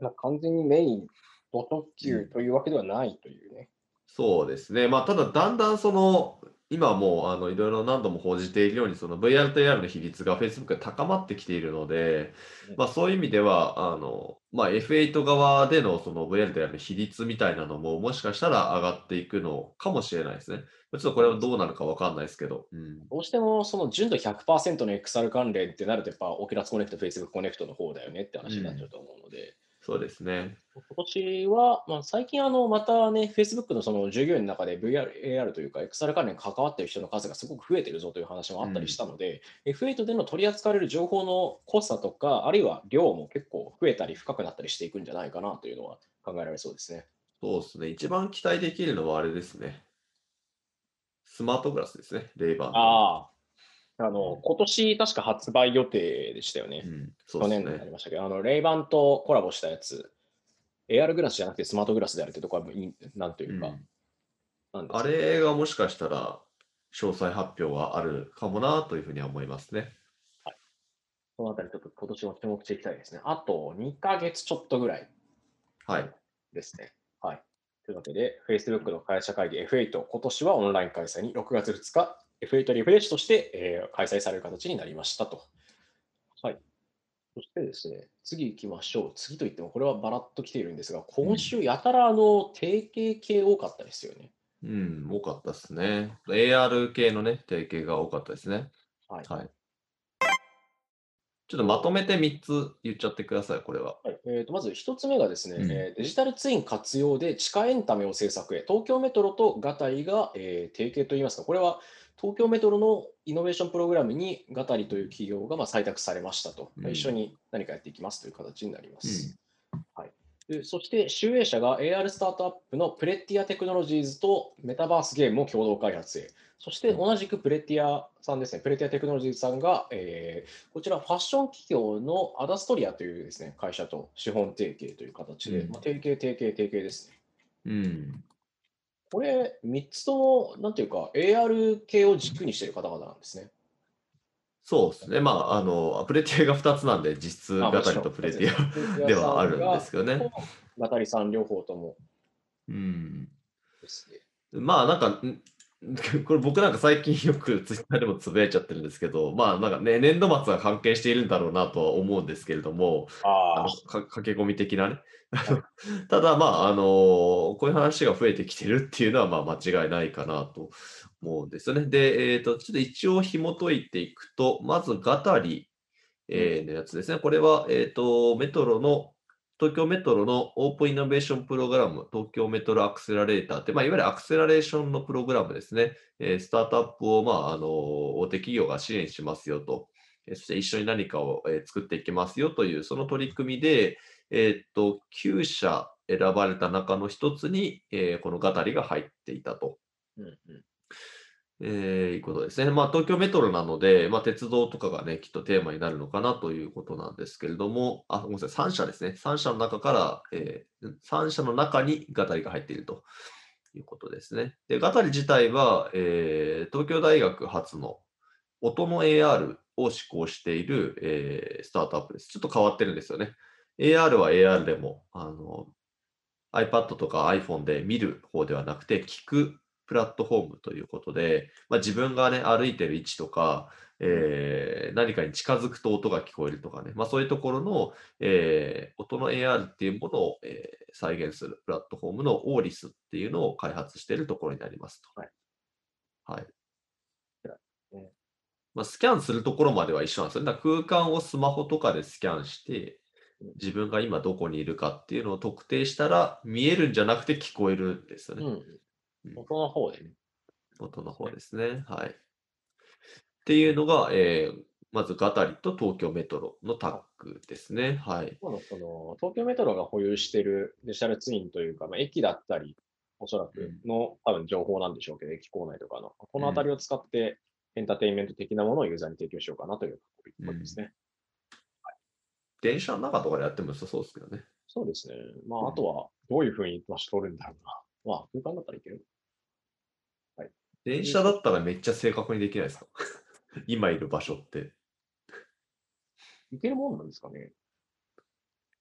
[SPEAKER 1] まあ、完全にメイン、ド特急というわけではないというね。
[SPEAKER 2] そうですね。まあ、ただ、だんだんその、今もうあのいろいろ何度も報じているように、その VR と AR の比率が Facebook で高まってきているので
[SPEAKER 1] うん、
[SPEAKER 2] まあ、そういう意味では、あのまあ、F8 側でのその VR と AR の比率みたいなのも、もしかしたら上がっていくのかもしれないですね。ちょっとこれはどうなるかわかんないですけど。うん、
[SPEAKER 1] どうしてもその純度100%の XR 関連ってなると、やっぱオキュラスコネクト、Facebook コネクトの方だよねって話になっちゃうと思うので、
[SPEAKER 2] そうですね。
[SPEAKER 1] 今年は、まあ、最近あの、またね、Facebook のその従業員の中で VR、AR というか XR 関連に関わっている人の数がすごく増えてるぞという話もあったりしたので、F8 での取り扱われる情報の濃さとか、あるいは量も結構増えたり深くなったりしていくんじゃないかなというのは考えられそうですね。
[SPEAKER 2] そうですね。一番期待できるのはあれですね。スマートグラスですね。レイバンの。
[SPEAKER 1] ああ、あの、今年確か発売予定でしたよね。
[SPEAKER 2] うん、そうね。
[SPEAKER 1] 年度になりましたけど、あの、レイバンとコラボしたやつ、AR グラスじゃなくてスマートグラスであるってところは、いなんというか、
[SPEAKER 2] うんあれがもしかしたら詳細発表があるかもなというふうには思いますね。
[SPEAKER 1] そのあたりちょっと今年も注目していきたいですね。あと2ヶ月ちょっとぐらい
[SPEAKER 2] はい。
[SPEAKER 1] ですね。はい。というわけで、Facebook の会社会議 F8、今年はオンライン開催に6月2日、F8 リフレッシュとして、えー開催される形になりましたと。はい。そしてですね、次行きましょう。次といっても、これはバラッと来ているんですが、今週やたらあの定型系多かったですよね。
[SPEAKER 2] うん、多かったですね。AR 系のね、提携が多かったですね。
[SPEAKER 1] はい。
[SPEAKER 2] はい。ちょっとまとめて3つ言っちゃってください、これは。
[SPEAKER 1] はいえーとまず一つ目がですね、
[SPEAKER 2] うん
[SPEAKER 1] えーデジタルツイン活用で地下エンタメを制作へ、東京メトロとガタリが、えー提携といいますか、これは東京メトロのイノベーションプログラムにガタリという企業がまあ採択されましたと、
[SPEAKER 2] うん。
[SPEAKER 1] 一緒に何かやっていきますという形になります。はい、でそして、集英社が AR スタートアップのプレッティアテクノロジーズとメタバースゲームを共同開発へ、そして同じくプレッティアさんですね、プレッティアテクノロジーズさんが、えーこちらファッション企業のアダストリアというですね会社と資本提携という形で、
[SPEAKER 2] うん。
[SPEAKER 1] まあ、提携、提携、提携ですね。
[SPEAKER 2] うん。
[SPEAKER 1] これ、3つとも、なんていうか、AR 系を軸にしている方々なんですね。
[SPEAKER 2] そうですね。まあ、あの、プレティアが2つなんで、実質、
[SPEAKER 1] あ
[SPEAKER 2] ガタリとプレティア
[SPEAKER 1] ア
[SPEAKER 2] ではあるんですけどね。。
[SPEAKER 1] ガタリさん両方とも
[SPEAKER 2] うん。
[SPEAKER 1] ですね。
[SPEAKER 2] まあなんか、ん これ僕なんか最近よくツイッターでもつぶやいちゃってるんですけど、まあなんかね、年度末は関係しているんだろうなとは思うんですけれども、あか駆け込み的なね
[SPEAKER 1] は。
[SPEAKER 2] ただまあ、あのこういう話が増えてきてるっていうのはまあ間違いないかなと思うんですよね。で、えっ、と、ちょっと一応紐解いていくと、まずガタリ、えーのやつですね。これは、えっ、と、メトロの東京メトロのオープンイノベーションプログラム、東京メトロアクセラレーターって、まあ、いわゆるアクセラレーションのプログラムですね。えスタートアップを、まあ、あの大手企業が支援しますよと、えそして一緒に何かを、え作っていきますよという、その取り組みで、えっと、9社選ばれた中の一つに、えこのガタリが入っていたと。
[SPEAKER 1] うんうん
[SPEAKER 2] えーいうことですね。まあ、東京メトロなので、まあ、鉄道とかがね、きっとテーマになるのかなということなんですけれども、あ、ごめんなさい、3社ですね。3社の中から、え3社の中にガタリが入っているということですね。で、ガタリ自体は、えー東京大学発の音の AR を施行している、えースタートアップです。ちょっと変わってるんですよね。AR は AR でも、あの、iPad とか iPhone で見る方ではなくて、聞くプラットフォームということで、まあ、自分がね、歩いてる位置とか、えー何かに近づくと音が聞こえるとかね、まあ、そういうところの、えー音の AR っていうものを、えー再現するプラットフォームのオーリスっていうのを開発しているところになりますと。
[SPEAKER 1] はい。
[SPEAKER 2] はい
[SPEAKER 1] ね
[SPEAKER 2] まあ、スキャンするところまでは一緒なんですよ。だから空間をスマホとかでスキャンして
[SPEAKER 1] うん、
[SPEAKER 2] 自分が今どこにいるかっていうのを特定したら、見えるんじゃなくて聞こえるんですよね。
[SPEAKER 1] うん。音の方でね。
[SPEAKER 2] 音の方ですね。はい。っていうのが、えーまずガタリと東京メトロのタッグですね。はい。
[SPEAKER 1] 今のその東京メトロが保有しているデジタルツインというか、まあ、駅だったり、おそらくの、多分情報なんでしょうけど、駅構内とかの、この辺りを使ってエンターテインメント的なものをユーザーに提供しようかなということですね。
[SPEAKER 2] 電車の中とかでやっても良さそうですけどね。
[SPEAKER 1] そうですね。まあ、
[SPEAKER 2] うん
[SPEAKER 1] あとはどういうふうに場所取るんだろうな。まあ、空間だったらいける。
[SPEAKER 2] 電車だったらめっちゃ正確にできないですか？今いる場所って。
[SPEAKER 1] いけるもんなんですかね？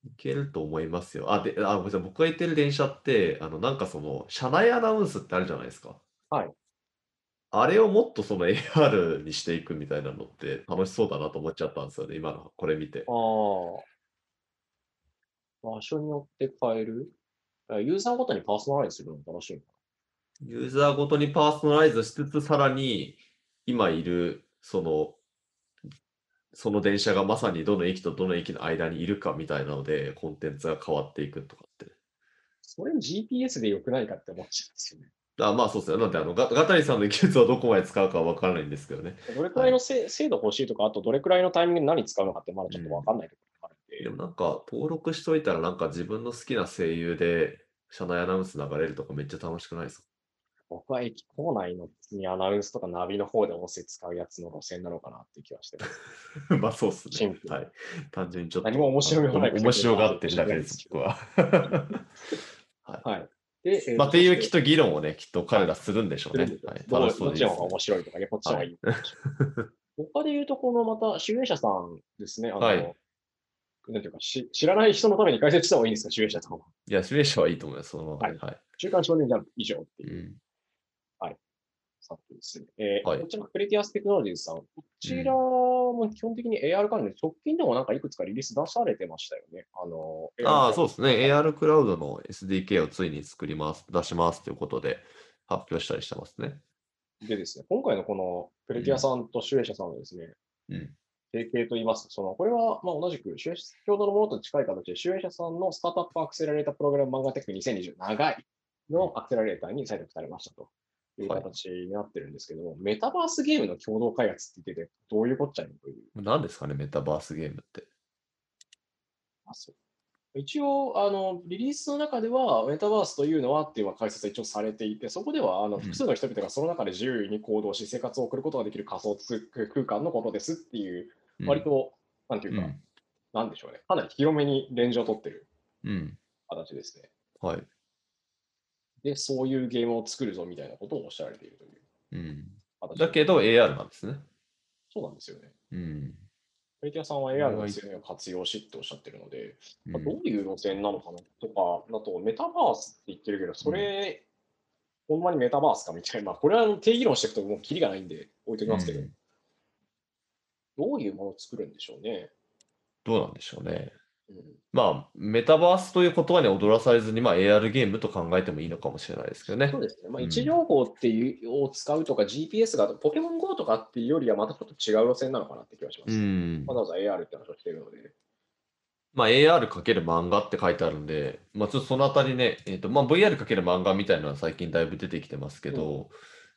[SPEAKER 2] いけると思いますよ。あ、で、あ、ごめんなさい。僕が言ってる電車って、あの、なんかその、車内アナウンスってあるじゃないですか。
[SPEAKER 1] はい。
[SPEAKER 2] あれをもっとその AR にしていくみたいなのって楽しそうだなと思っちゃったんですよね。今のこれ見て。
[SPEAKER 1] ああ。場所によって変える？あユーザーごとにパーソナライズするのも楽しいのか
[SPEAKER 2] ユーザーごとにパーソナライズしつつ、さらに今いる、その、その電車がまさにどの駅とどの駅の間にいるかみたいなので、コンテンツが変わっていくとかって。
[SPEAKER 1] それ GPS でよくないかって思っちゃうんですよね。
[SPEAKER 2] あまあそうですね。なんであのガ、ガタリさんの技術をどこまで使うかは分からないんですけどね。
[SPEAKER 1] どれくらいのせ、精度欲しいとか、あとどれくらいのタイミングで何使うのかってまだちょっとわかんないところがあるんで。
[SPEAKER 2] でもなんか登録しといたらなんか自分の好きな声優で車内アナウンス流れるとかめっちゃ楽しくないですか？
[SPEAKER 1] 僕は駅構内のにアナウンスとかナビの方で音声使うやつの路線なのかなっていう気はしてます。
[SPEAKER 2] まあそうっすねはい。単純にちょっと。
[SPEAKER 1] 何も面白みもない
[SPEAKER 2] 面白がってるだけです、僕は。
[SPEAKER 1] はい。で、えー
[SPEAKER 2] まあ、っていうきっ
[SPEAKER 1] そ
[SPEAKER 2] と議論をね、きっと彼らするんでしょうね。はい、
[SPEAKER 1] どう
[SPEAKER 2] 楽しそうでいいですね
[SPEAKER 1] どっちの方が面白いとかね、こっちの方がいい。他で言うと、このまた、集英社さんですね。あの、
[SPEAKER 2] はい
[SPEAKER 1] なんていうかし、知らない人のために解説した方がいいんですか、集英社さんは。
[SPEAKER 2] いや、シミュレーションはいいと思います、そのままで。
[SPEAKER 1] は
[SPEAKER 2] はい。
[SPEAKER 1] 週刊少年ジャンプ以上って
[SPEAKER 2] う
[SPEAKER 1] いう。
[SPEAKER 2] ん。
[SPEAKER 1] さっきですね。えー
[SPEAKER 2] はい
[SPEAKER 1] こちら、クレティアステクノロジーズさん。こちらも基本的に AR 関連、直近でもなんかいくつかリリース出されてましたよね。あの、
[SPEAKER 2] ああ、そう
[SPEAKER 1] う
[SPEAKER 2] ですね。AR クラウドの SDK をついに作ります、出しますということで発表したりしてますね。
[SPEAKER 1] でですね、今回のこのクレティアさんと集英社さんのですね、
[SPEAKER 2] うん。
[SPEAKER 1] 提携といいますと、そのこれはまあ同じく、先ほどのものと近い形で、集英社さんのスタートアップアクセラレータープログラム漫画テック2020長いのアクセラレーターに採択されましたという
[SPEAKER 2] はい
[SPEAKER 1] 形になってるんですけども、メタバースゲームの共同開発って言ってて、どういうこっちゃいのという。
[SPEAKER 2] 何ですかね、メタバースゲームって。
[SPEAKER 1] あそう一応あの、リリースの中では、メタバースというのはっていう解説が一応されていて、そこではあの
[SPEAKER 2] うん
[SPEAKER 1] 複数の人々がその中で自由に行動し、生活を送ることができる仮想通空間のことですっていう、
[SPEAKER 2] うん
[SPEAKER 1] 割と、なんていうか、
[SPEAKER 2] うん。
[SPEAKER 1] なんでしょうね、かなり広めにレンジを取ってる
[SPEAKER 2] うん。
[SPEAKER 1] 形ですね。
[SPEAKER 2] はい。
[SPEAKER 1] で、そういうゲームを作るぞみたいなことをおっしゃられているという
[SPEAKER 2] うん。
[SPEAKER 1] 形
[SPEAKER 2] だけど AR なんですね。
[SPEAKER 1] そうなんですよね。
[SPEAKER 2] うん。
[SPEAKER 1] メディアさんは AR の強みを活用しっておっしゃってるので、
[SPEAKER 2] うん
[SPEAKER 1] まあどういう路線なのかなとか、だとメタバースって言ってるけど、それ、ほんまにメタバースかみたいな、まあ、これは定義論していくともうキリがないんで置いときますけど、
[SPEAKER 2] うん
[SPEAKER 1] どういうものを作るんでしょうね。
[SPEAKER 2] どうなんでしょうね。
[SPEAKER 1] うん
[SPEAKER 2] まあ、メタバースという言葉に踊らされずに、まあ、AR ゲームと考えてもいいのかもしれないですけどね
[SPEAKER 1] そう。ですね。まあ、
[SPEAKER 2] うん
[SPEAKER 1] 位置情報っていうを使うとか GPS がポケモン GO とかっていうよりはまたちょっと違う路線なのかなって気がします。
[SPEAKER 2] うん
[SPEAKER 1] わ。ざわざ AR って話をしているので。
[SPEAKER 2] まあ、AR× 漫画って書いてあるんで、まあ、ちょっとそのあたりね、えっとまあ、VR× 漫画みたいなのは最近だいぶ出てきてますけど、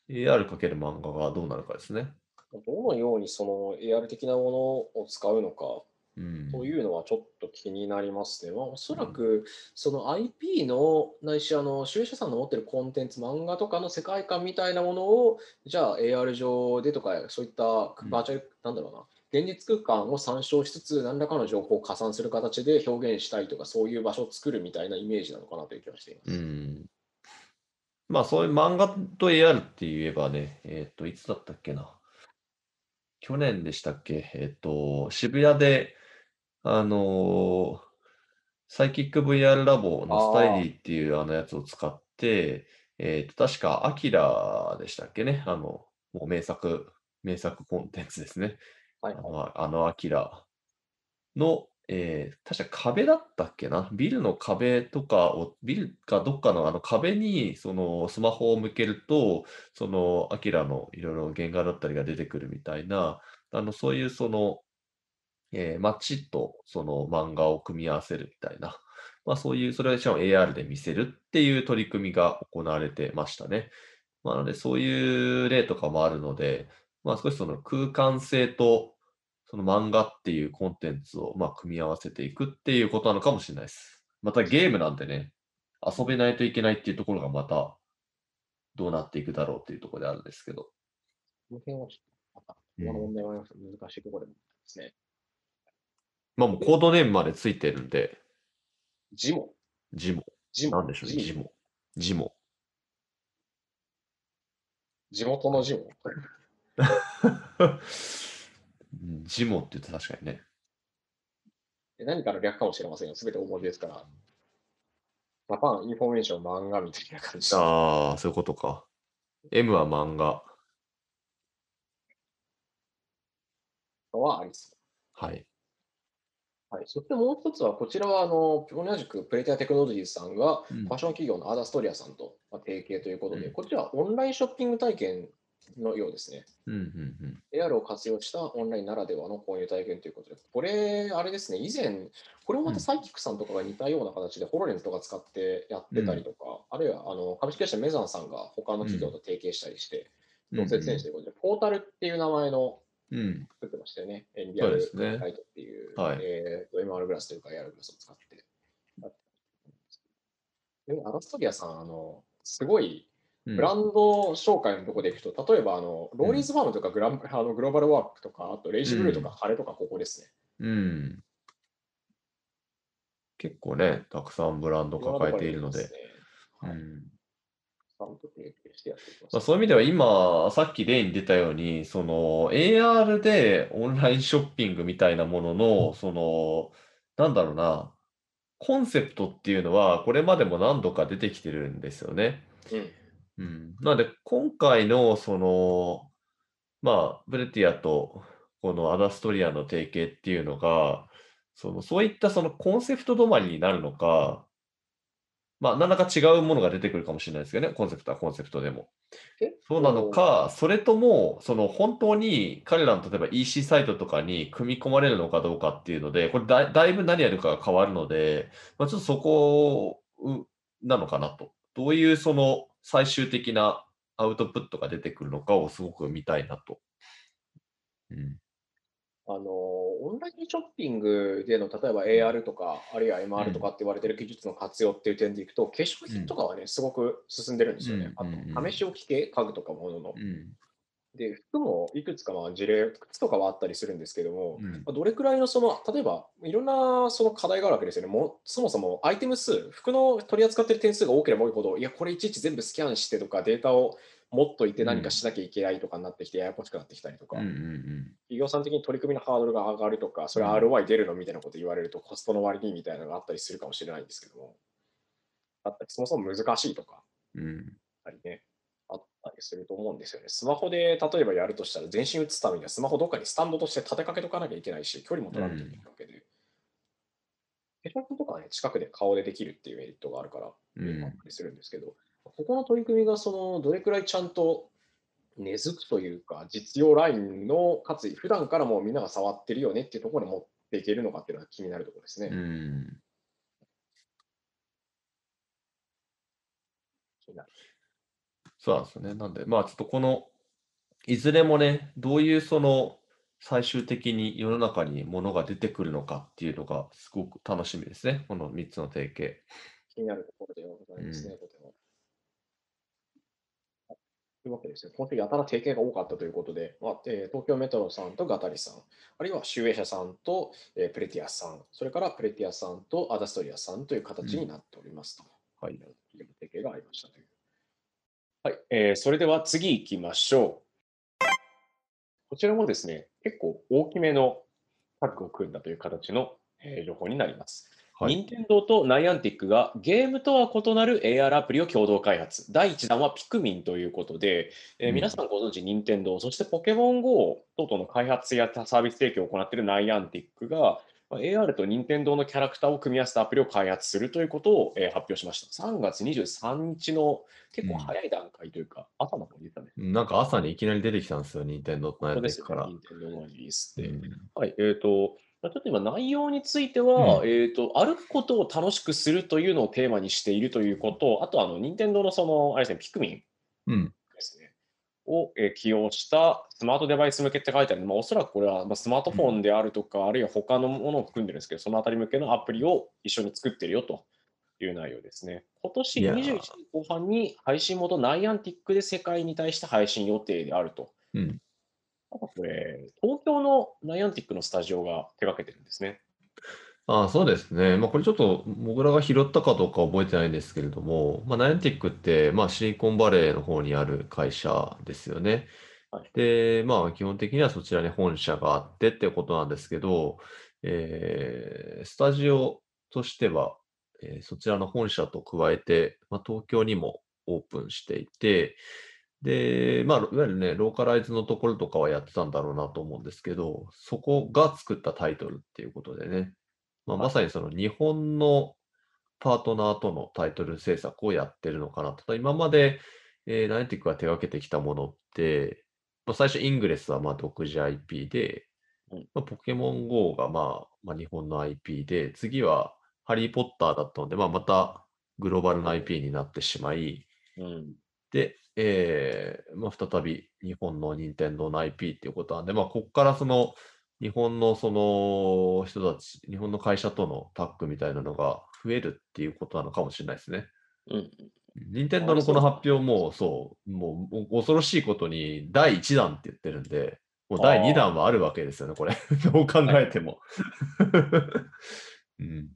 [SPEAKER 2] AR× 漫画がどうなるかですね。
[SPEAKER 1] どのようにその AR 的なものを使うのか
[SPEAKER 2] うん。
[SPEAKER 1] というのはちょっと気になりますね。まあ、おそらくその IP のないしあの集英社さんの持ってるコンテンツ、漫画とかの世界観みたいなものを、じゃあ AR 上でとか、そういったバーチャル、なんだろうな、現実空間を参照しつつ、何らかの情報を加算する形で表現したいとか、そういう場所を作るみたいなイメージなのかなという気がしています。
[SPEAKER 2] うん。まあ、そういう漫画と AR って言えばね、えっと、いつだったっけな？去年でしたっけ？えっと、渋谷で、あのーサイキック VR ラボのスタイリーっていうあのやつを使って、えっと、確か、アキラでしたっけね？あの、もう名作、名作コンテンツですね。
[SPEAKER 1] はいはい。
[SPEAKER 2] あの、あのアキラの、えー確か壁だったっけな？ビルの壁とかを、ビルかどっかのあの壁にそのスマホを向けると、そのアキラのいろいろ原画だったりが出てくるみたいな、あのそういうその、えー街とその漫画を組み合わせるみたいな、まあそういう、それをしかも AR で見せるっていう取り組みが行われてましたね。まあ、なのでそういう例とかもあるので、まあ少しその空間性とその漫画っていうコンテンツをまあ組み合わせていくっていうことなのかもしれないです。またゲームなんてね、遊べないといけないっていうところがまたどうなっていくだろうっていうところであるんですけど。
[SPEAKER 1] この辺はちょっと、また、この問題は難しいところでもですね。
[SPEAKER 2] まあもうコードネームまでついてるんで、
[SPEAKER 1] ジモ。
[SPEAKER 2] ジモ。
[SPEAKER 1] ジモ。
[SPEAKER 2] なんでしょうね、ジモ。ジモ。
[SPEAKER 1] 地元のジモ。
[SPEAKER 2] う んジモって言うと確かにね。
[SPEAKER 1] で何かの略かもしれませんよ。すべて大文字ですから。 Japan Information 漫画みたいな感じで。
[SPEAKER 2] ああ、そういうことか。M は漫画。
[SPEAKER 1] はありそう。
[SPEAKER 2] はい。
[SPEAKER 1] はい、そしてもう一つは、こちらはあの同じくプレティアテクノロジーズさんが
[SPEAKER 2] うん。
[SPEAKER 1] ファッション企業のアーダストリアさんとまあ提携ということで、
[SPEAKER 2] うん。
[SPEAKER 1] こちらはオンラインショッピング体験のようですね。
[SPEAKER 2] うんうん、
[SPEAKER 1] AR を活用したオンラインならではの購入体験ということで、これ、あれですね、以前、これもまたサイキックさんとかが似たような形で、ホロレンズとか使ってやってたりとか、あるいはあの株式会社メザンさんが他の企業と提携したりして、
[SPEAKER 2] うん。
[SPEAKER 1] 同設選手ということで、ポータルっていう名前の
[SPEAKER 2] うん。
[SPEAKER 1] 作ってましたよね。エンビアル
[SPEAKER 2] そうですね
[SPEAKER 1] ライトっていう、
[SPEAKER 2] はい
[SPEAKER 1] えーと MR グラスというか AR グラスを使ってでもアラストリアさん、あの、すごい、
[SPEAKER 2] うん
[SPEAKER 1] ブランド紹介のところでいくと、例えばあのローリーズファームとかグラン、あのグローバルワークとか、あとレイジブルーとか
[SPEAKER 2] うん
[SPEAKER 1] ハレとかここですね。
[SPEAKER 2] うん。結構ね、たくさんブランド抱えているので。
[SPEAKER 1] いろんなところにありますねはい。
[SPEAKER 2] うん
[SPEAKER 1] ちゃんと提携してやっていきます。
[SPEAKER 2] まあ、そういう意味では今、さっき例に出たように、その AR でオンラインショッピングみたいなものの、その、なんだろうな、コンセプトっていうのは、これまでも何度か出てきてるんですよね。
[SPEAKER 1] うん。
[SPEAKER 2] うん、なので、今回の、その、まあ、ブレティアとこのアダストリアの提携っていうのが、その、そういったそのコンセプト止まりになるのか、まあ、何らか違うものが出てくるかもしれないですけどね、コンセプトはコンセプトでも。
[SPEAKER 1] 結
[SPEAKER 2] そうなのか、それとも、その本当に彼らの例えば EC サイトとかに組み込まれるのかどうかっていうので、これだだいぶ何やるかが変わるので、まあ、ちょっとそこうなのかなと。どういうその最終的なアウトプットが出てくるのかをすごく見たいなと。うん。
[SPEAKER 1] あのオンラインショッピングでの例えば AR とか、あるいは MR とかって言われてる技術の活用っていう点でいくと、化粧品とかはね、すごく進んでるんですよね。あと、試し置き系、家具とかものの
[SPEAKER 2] う。ん。
[SPEAKER 1] で、服もいくつかまあ事例、靴とかはあったりするんですけども、
[SPEAKER 2] うん
[SPEAKER 1] まあどれくらいのその、例えばいろんなその課題があるわけですよね。もうそもそもアイテム数、服の取り扱っている点数が多ければ多いほど、いや、これいちいち全部スキャンしてとか、データを持っといて何かしなきゃいけないとかになってきて、ややこしくなってきたりとか、
[SPEAKER 2] うんうん
[SPEAKER 1] 企業さん的に取り組みのハードルが上がるとか、それは
[SPEAKER 2] うん。
[SPEAKER 1] ROI 出るのみたいなこと言われると、コストの割にみたいなのがあったりするかもしれないんですけども、あったりそもそも難しいとか、
[SPEAKER 2] うん。うん。
[SPEAKER 1] やっぱりね、あったりすると思うんですよね。スマホで例えばやるとしたら、全身打つためにはスマホどっかにスタンドとして立てかけとかなきゃいけないし、距離も取らなきゃいけないわけで。化粧品とかはね、近くで顔でできるっていうメリットがあるから、
[SPEAKER 2] うん。
[SPEAKER 1] あったりするんですけど、ここの取り組みがそのどれくらいちゃんと根付くというか、実用ラインの、かつ普段からもうみんなが触ってるよねっていうところに持っていけるのかっていうのが気になるところですね。
[SPEAKER 2] うん。そうなんですよね。なんで、まあちょっとこの、いずれもね、どういうその、最終的に世の中に物が出てくるのかっていうのがすごく楽しみですね。この3つの提携。
[SPEAKER 1] 気になるところでございますね、
[SPEAKER 2] う
[SPEAKER 1] とても。というわけですね、今週やたら提携が多かったということで、まあえー東京メトロさんとガタリさん、あるいは集英社さんと、えープレティアさん、それからプレティアさんとアダストリアさんという形になっておりますと。
[SPEAKER 2] はい。
[SPEAKER 1] 提携がありましたという。はい、えーそれでは次行きましょう。こちらもですね、結構大きめのタッグを組んだという形の、えー情報になります。
[SPEAKER 2] はい。
[SPEAKER 1] 任天堂とナイアンティックがゲームとは異なる AR アプリを共同開発。第1弾はピクミンということで、えー
[SPEAKER 2] うん
[SPEAKER 1] 皆さんご存知、任天堂、そしてポケモン GO 等々の開発やサービス提供を行っているナイアンティックが、まあ AR と任天堂のキャラクターを組み合わせたアプリを開発するということを、えー発表しました。3月23日の結構早い段階というか、朝の方に出たね。
[SPEAKER 2] なんか朝にいきなり出てきたんですよ、任天堂とナイ
[SPEAKER 1] そうですよね、
[SPEAKER 2] アンティックから。
[SPEAKER 1] 任天堂のリリースで。
[SPEAKER 2] うん
[SPEAKER 1] はい、えっ、と、まあちょっと今、内容については、
[SPEAKER 2] うん
[SPEAKER 1] えっ、と、歩くことを楽しくするというのをテーマにしているということ、あと、あの、任天堂のその、あれですね、ピクミン
[SPEAKER 2] うん。
[SPEAKER 1] ですね、を、えー起用したスマートデバイス向けって書いてあるので、まあ、おそらくこれは、まあ、スマートフォンであるとか、あるいは他のものを含んでるんですけど、そのあたり向けのアプリを一緒に作ってるよという内容ですね。今年
[SPEAKER 2] いやー
[SPEAKER 1] 21年後半に配信元ナイアンティックで世界に対して配信予定であると。
[SPEAKER 2] うん。
[SPEAKER 1] これ、東京のナイアンティックのスタジオが手掛けてるんですね。
[SPEAKER 2] ああ、そうですね。まあ、これちょっと、モグラが拾ったかどうか覚えてないんですけれども、まあ、ナイアンティックって、まあ、シリコンバレーの方にある会社ですよね。
[SPEAKER 1] はい
[SPEAKER 2] で、まあ、基本的にはそちらに本社があってってことなんですけど、えースタジオとしては、えーそちらの本社と加えて、まあ、東京にもオープンしていて、で、まあ、いわゆるね、ローカライズのところとかはやってたんだろうなと思うんですけど、そこが作ったタイトルっていうことでね、まあ、
[SPEAKER 1] はい
[SPEAKER 2] まさにその日本のパートナーとのタイトル制作をやってるのかなと。今まで、えーナイティックが手掛けてきたものって、まあ、最初イングレスはまあ独自 IP で、
[SPEAKER 1] うん
[SPEAKER 2] まあ、ポケモン GO がまあ、まあ、日本の IP で、次はハリー・ポッターだったので、まあ、またグローバルな IP になってしまい、
[SPEAKER 1] うん。
[SPEAKER 2] で、えーまあ、再び日本の任天堂の IP っていうことなんで、まあ、ここからその日本のその人たち、日本の会社とのタッグみたいなのが増えるっていうことなのかもしれないですね。
[SPEAKER 1] うん。
[SPEAKER 2] 任天堂のこの発表も、そう、もう恐ろしいことに第1弾って言ってるんで、もう第2弾はあるわけですよね、これ。どう考えても、うん。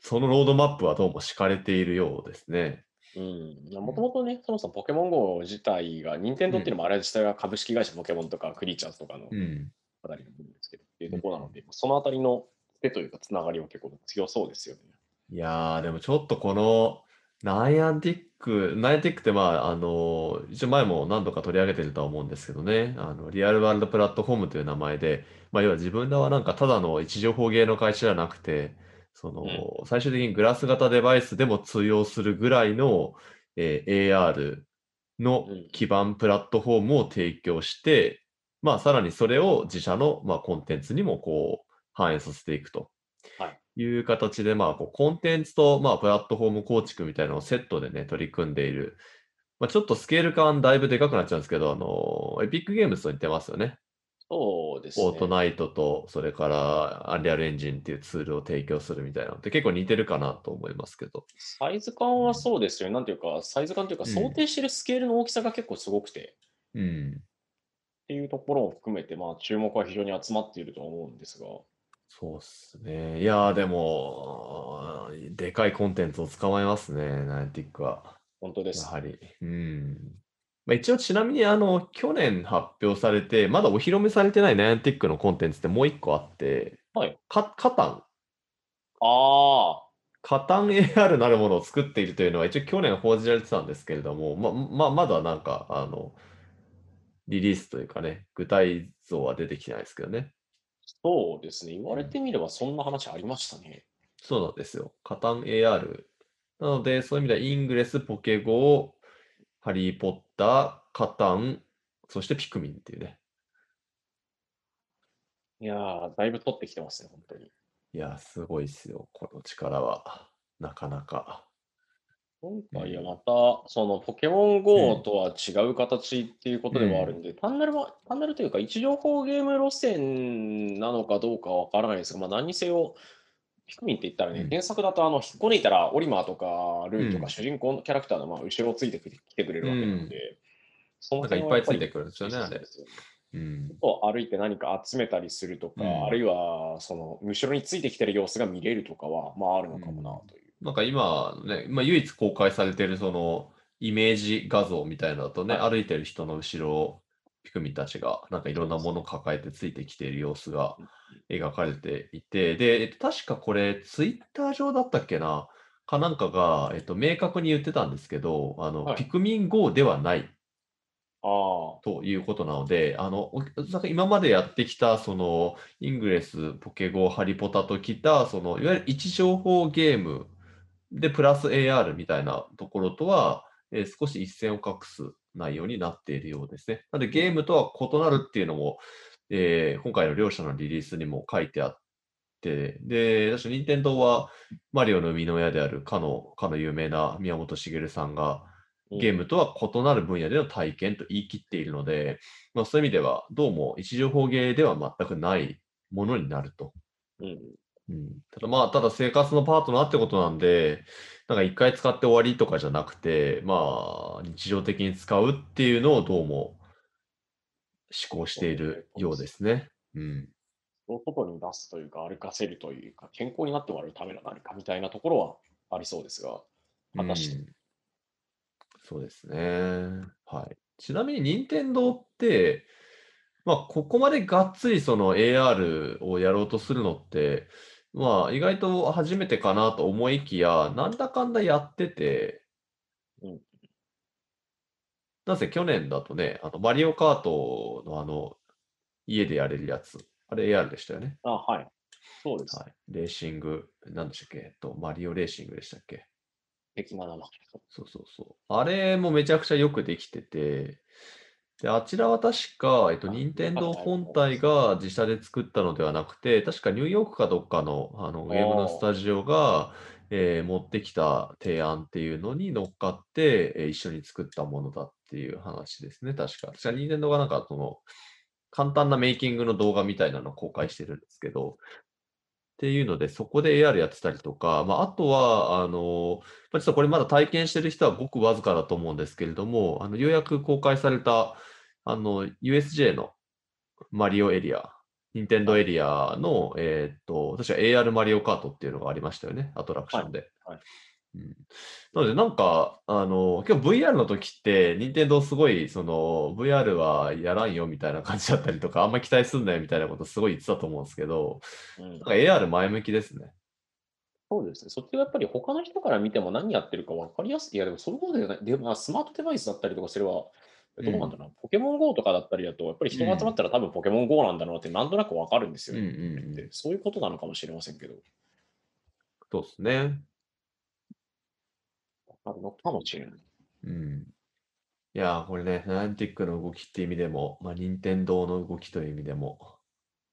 [SPEAKER 2] そのロードマップはどうも敷かれているようですね。
[SPEAKER 1] うん。もともとね、そもそもポケモン GO 自体が、任天堂っていうのもあれ自体が株式会社ポケモンとかクリーチャーズとかの
[SPEAKER 2] うん。
[SPEAKER 1] あたりの部分ですけど、っていうところなので、そのあたりの手というか、つながりは結構強そうですよね。
[SPEAKER 2] いやー、でもちょっとこのナイアンティック、ナイアンティックってまあ、あの、一応前も何度か取り上げてるとは思うんですけどね、あの、リアルワールドプラットフォームという名前で、まあ、要は自分らはなんかただの位置情報ゲーの会社じゃなくて、その、最終的にグラス型デバイスでも通用するぐらいの、えー AR の
[SPEAKER 1] うん
[SPEAKER 2] 基盤プラットフォームを提供して、まあ、さらにそれを自社の、まあ、コンテンツにもこう、反映させていくと。
[SPEAKER 1] はい
[SPEAKER 2] いう形で、まあ、こうコンテンツと、まあ、プラットフォーム構築みたいなのをセットでね、取り組んでいる。まあ、ちょっとスケール感だいぶでかくなっちゃうんですけど、あの、エピックゲームズと似てますよね。
[SPEAKER 1] そうですね。
[SPEAKER 2] フォートナイトと、それからアンリアルエンジンっていうツールを提供するみたいなのって結構似てるかなと思いますけど。
[SPEAKER 1] サイズ感はそうですよね。なんていうか、サイズ感というか、
[SPEAKER 2] うん
[SPEAKER 1] 想定してるスケールの大きさが結構すごくて、
[SPEAKER 2] うん。
[SPEAKER 1] っていうところも含めて、まあ、注目は非常に集まっていると思うんですが、
[SPEAKER 2] そうっすね。いやー、でも、でかいコンテンツを捕まえますね、ナイティックは。
[SPEAKER 1] 本当です
[SPEAKER 2] や。はり。うん。まあ、一応、ちなみに、あの、去年発表されて、まだお披露目されてないナイアンティックのコンテンツってもう一個あって、
[SPEAKER 1] はい。
[SPEAKER 2] かカタン。
[SPEAKER 1] あ
[SPEAKER 2] カタン AR なるものを作っているというのは、一応去年報じられてたんですけれども、ま、ま、まだなんか、あの、リリースというかね、具体像は出てきてないですけどね。
[SPEAKER 1] そうですね。言われてみれば、そんな話ありましたね。
[SPEAKER 2] そうなんですよ。カタン AR。なので、そういう意味では、イングレス、ポケゴー、ハリー・ポッター、カタン、そしてピクミンっていうね。
[SPEAKER 1] いやー、だいぶ取ってきてますね、本当に。
[SPEAKER 2] いや、すごいですよ。この力は。なかなか。
[SPEAKER 1] 今回はまた、そのポケモン GO とは違う形っていうことではあるんで、単なるは、単なるというか、位置情報ゲーム路線なのかどうかはわからないですが、まあ、何にせよ、ピクミンって言ったらね、
[SPEAKER 2] うん。
[SPEAKER 1] 原作だとあの引っこ抜いたらオリマーとかルーと
[SPEAKER 2] うん。
[SPEAKER 1] か主人公のキャラクターのまあ後ろをついてきてくれるわけなので、そ
[SPEAKER 2] なんかいっぱいついてくるんですよね、あれ。
[SPEAKER 1] そう
[SPEAKER 2] ん。
[SPEAKER 1] を歩いて何か集めたりするとか、
[SPEAKER 2] うん。
[SPEAKER 1] あるいはその後ろについてきてる様子が見れるとかは、まああるのかもなという。
[SPEAKER 2] なんか今ね、まあ、唯一公開されてるそのイメージ画像みたいなのだとね、
[SPEAKER 1] は
[SPEAKER 2] 歩いてる人の後ろをピクミンたちがなんかいろんなものを抱えてついてきている様子が描かれていて、で、えっと確かこれツイッター上だったっけな、かなんかが、えっと、明確に言ってたんですけど、あの、
[SPEAKER 1] はい。
[SPEAKER 2] ピクミン GO ではない
[SPEAKER 1] ああ、
[SPEAKER 2] ということなので、あの、おなんか今までやってきた、その、イングレス、ポケゴー、ハリポタときた、その、いわゆる位置情報ゲームで、プラス AR みたいなところとは、えー少し一線を画す内容になっているようですね。なので、ゲームとは異なるっていうのも、えー今回の両者のリリースにも書いてあって、で、確か任天堂は、マリオの生みの親であるかの、かの有名な宮本茂さんが、ゲームとは異なる分野での体験と言い切っているので、まあ、そういう意味では、どうも位置情報ゲーでは全くないものになると。ただまあ、ただ生活のパートナーってことなんで、なんか一回使って終わりとかじゃなくて、まあ、日常的に使うっていうのをどうも思考しているようですね。うん。
[SPEAKER 1] を外に出すというか、歩かせるというか、健康になってもらうための何かみたいなところはありそうですが、果たして。
[SPEAKER 2] うんそうですね。はい。ちなみに、任天堂って、まあ、ここまでがっつりその AR をやろうとするのって、まあ、意外と初めてかなと思いきや、なんだかんだやってて、
[SPEAKER 1] うん
[SPEAKER 2] なぜ去年だとね、あの、マリオカートのあの、家でやれるやつ、あれ AR でしたよね。
[SPEAKER 1] あ、はい。そうです。
[SPEAKER 2] はい。レーシング、なんでしたっけ？えっと、マリオレーシングでしたっけ？
[SPEAKER 1] 的な名前。
[SPEAKER 2] そうそうそう。あれもめちゃくちゃよくできてて、で、あちらは確か、えっと、
[SPEAKER 1] あ
[SPEAKER 2] 任天堂本体が自社で作ったのではなくて、確かニューヨークかどっかのあのゲー。ムのスタジオが、えー持ってきた提案っていうのに乗っかって、えー一緒に作ったものだっていう話ですね、確か。確か任天堂がなんかその、簡単なメイキングの動画みたいなのを公開してるんですけど、っっていうので、そこで AR やってたりとか、まあ、あとは、あの、まあ、ちょっとこれまだ体験してる人はごくわずかだと思うんですけれども、あの、ようやく公開された、あの、USJ のマリオエリア、任天堂エリアの、えーっと、確か AR マリオカートっていうのがありましたよね、アトラクションで。
[SPEAKER 1] はいはい
[SPEAKER 2] うんなので、なんか、あの、今日 VR の時って、任天堂すごい、その、VR はやらんよみたいな感じだったりとか、あんまり期待すんなよみたいなことすごい言ってたと思うんですけど、
[SPEAKER 1] うん
[SPEAKER 2] なんか AR 前向きですね。
[SPEAKER 1] そうですね。そっちがやっぱり他の人から見ても何やってるか分かりやすい。いや、でもそのことで、でまあ、スマートデバイスだったりとかすれば、どうなんだろうな、ポケモン GO とかだったりだと、やっぱり人が集まったら多分ポケモン GO なんだろうなってなんとなく分かるんですよ、
[SPEAKER 2] うんうんうん
[SPEAKER 1] でそういうことなのかもしれませんけど、
[SPEAKER 2] そうですね。
[SPEAKER 1] あるのかもしれない。
[SPEAKER 2] うん。いやー、これね、ナインティックの動きっていう意味でも、まあ、任天堂の動きという意味でも、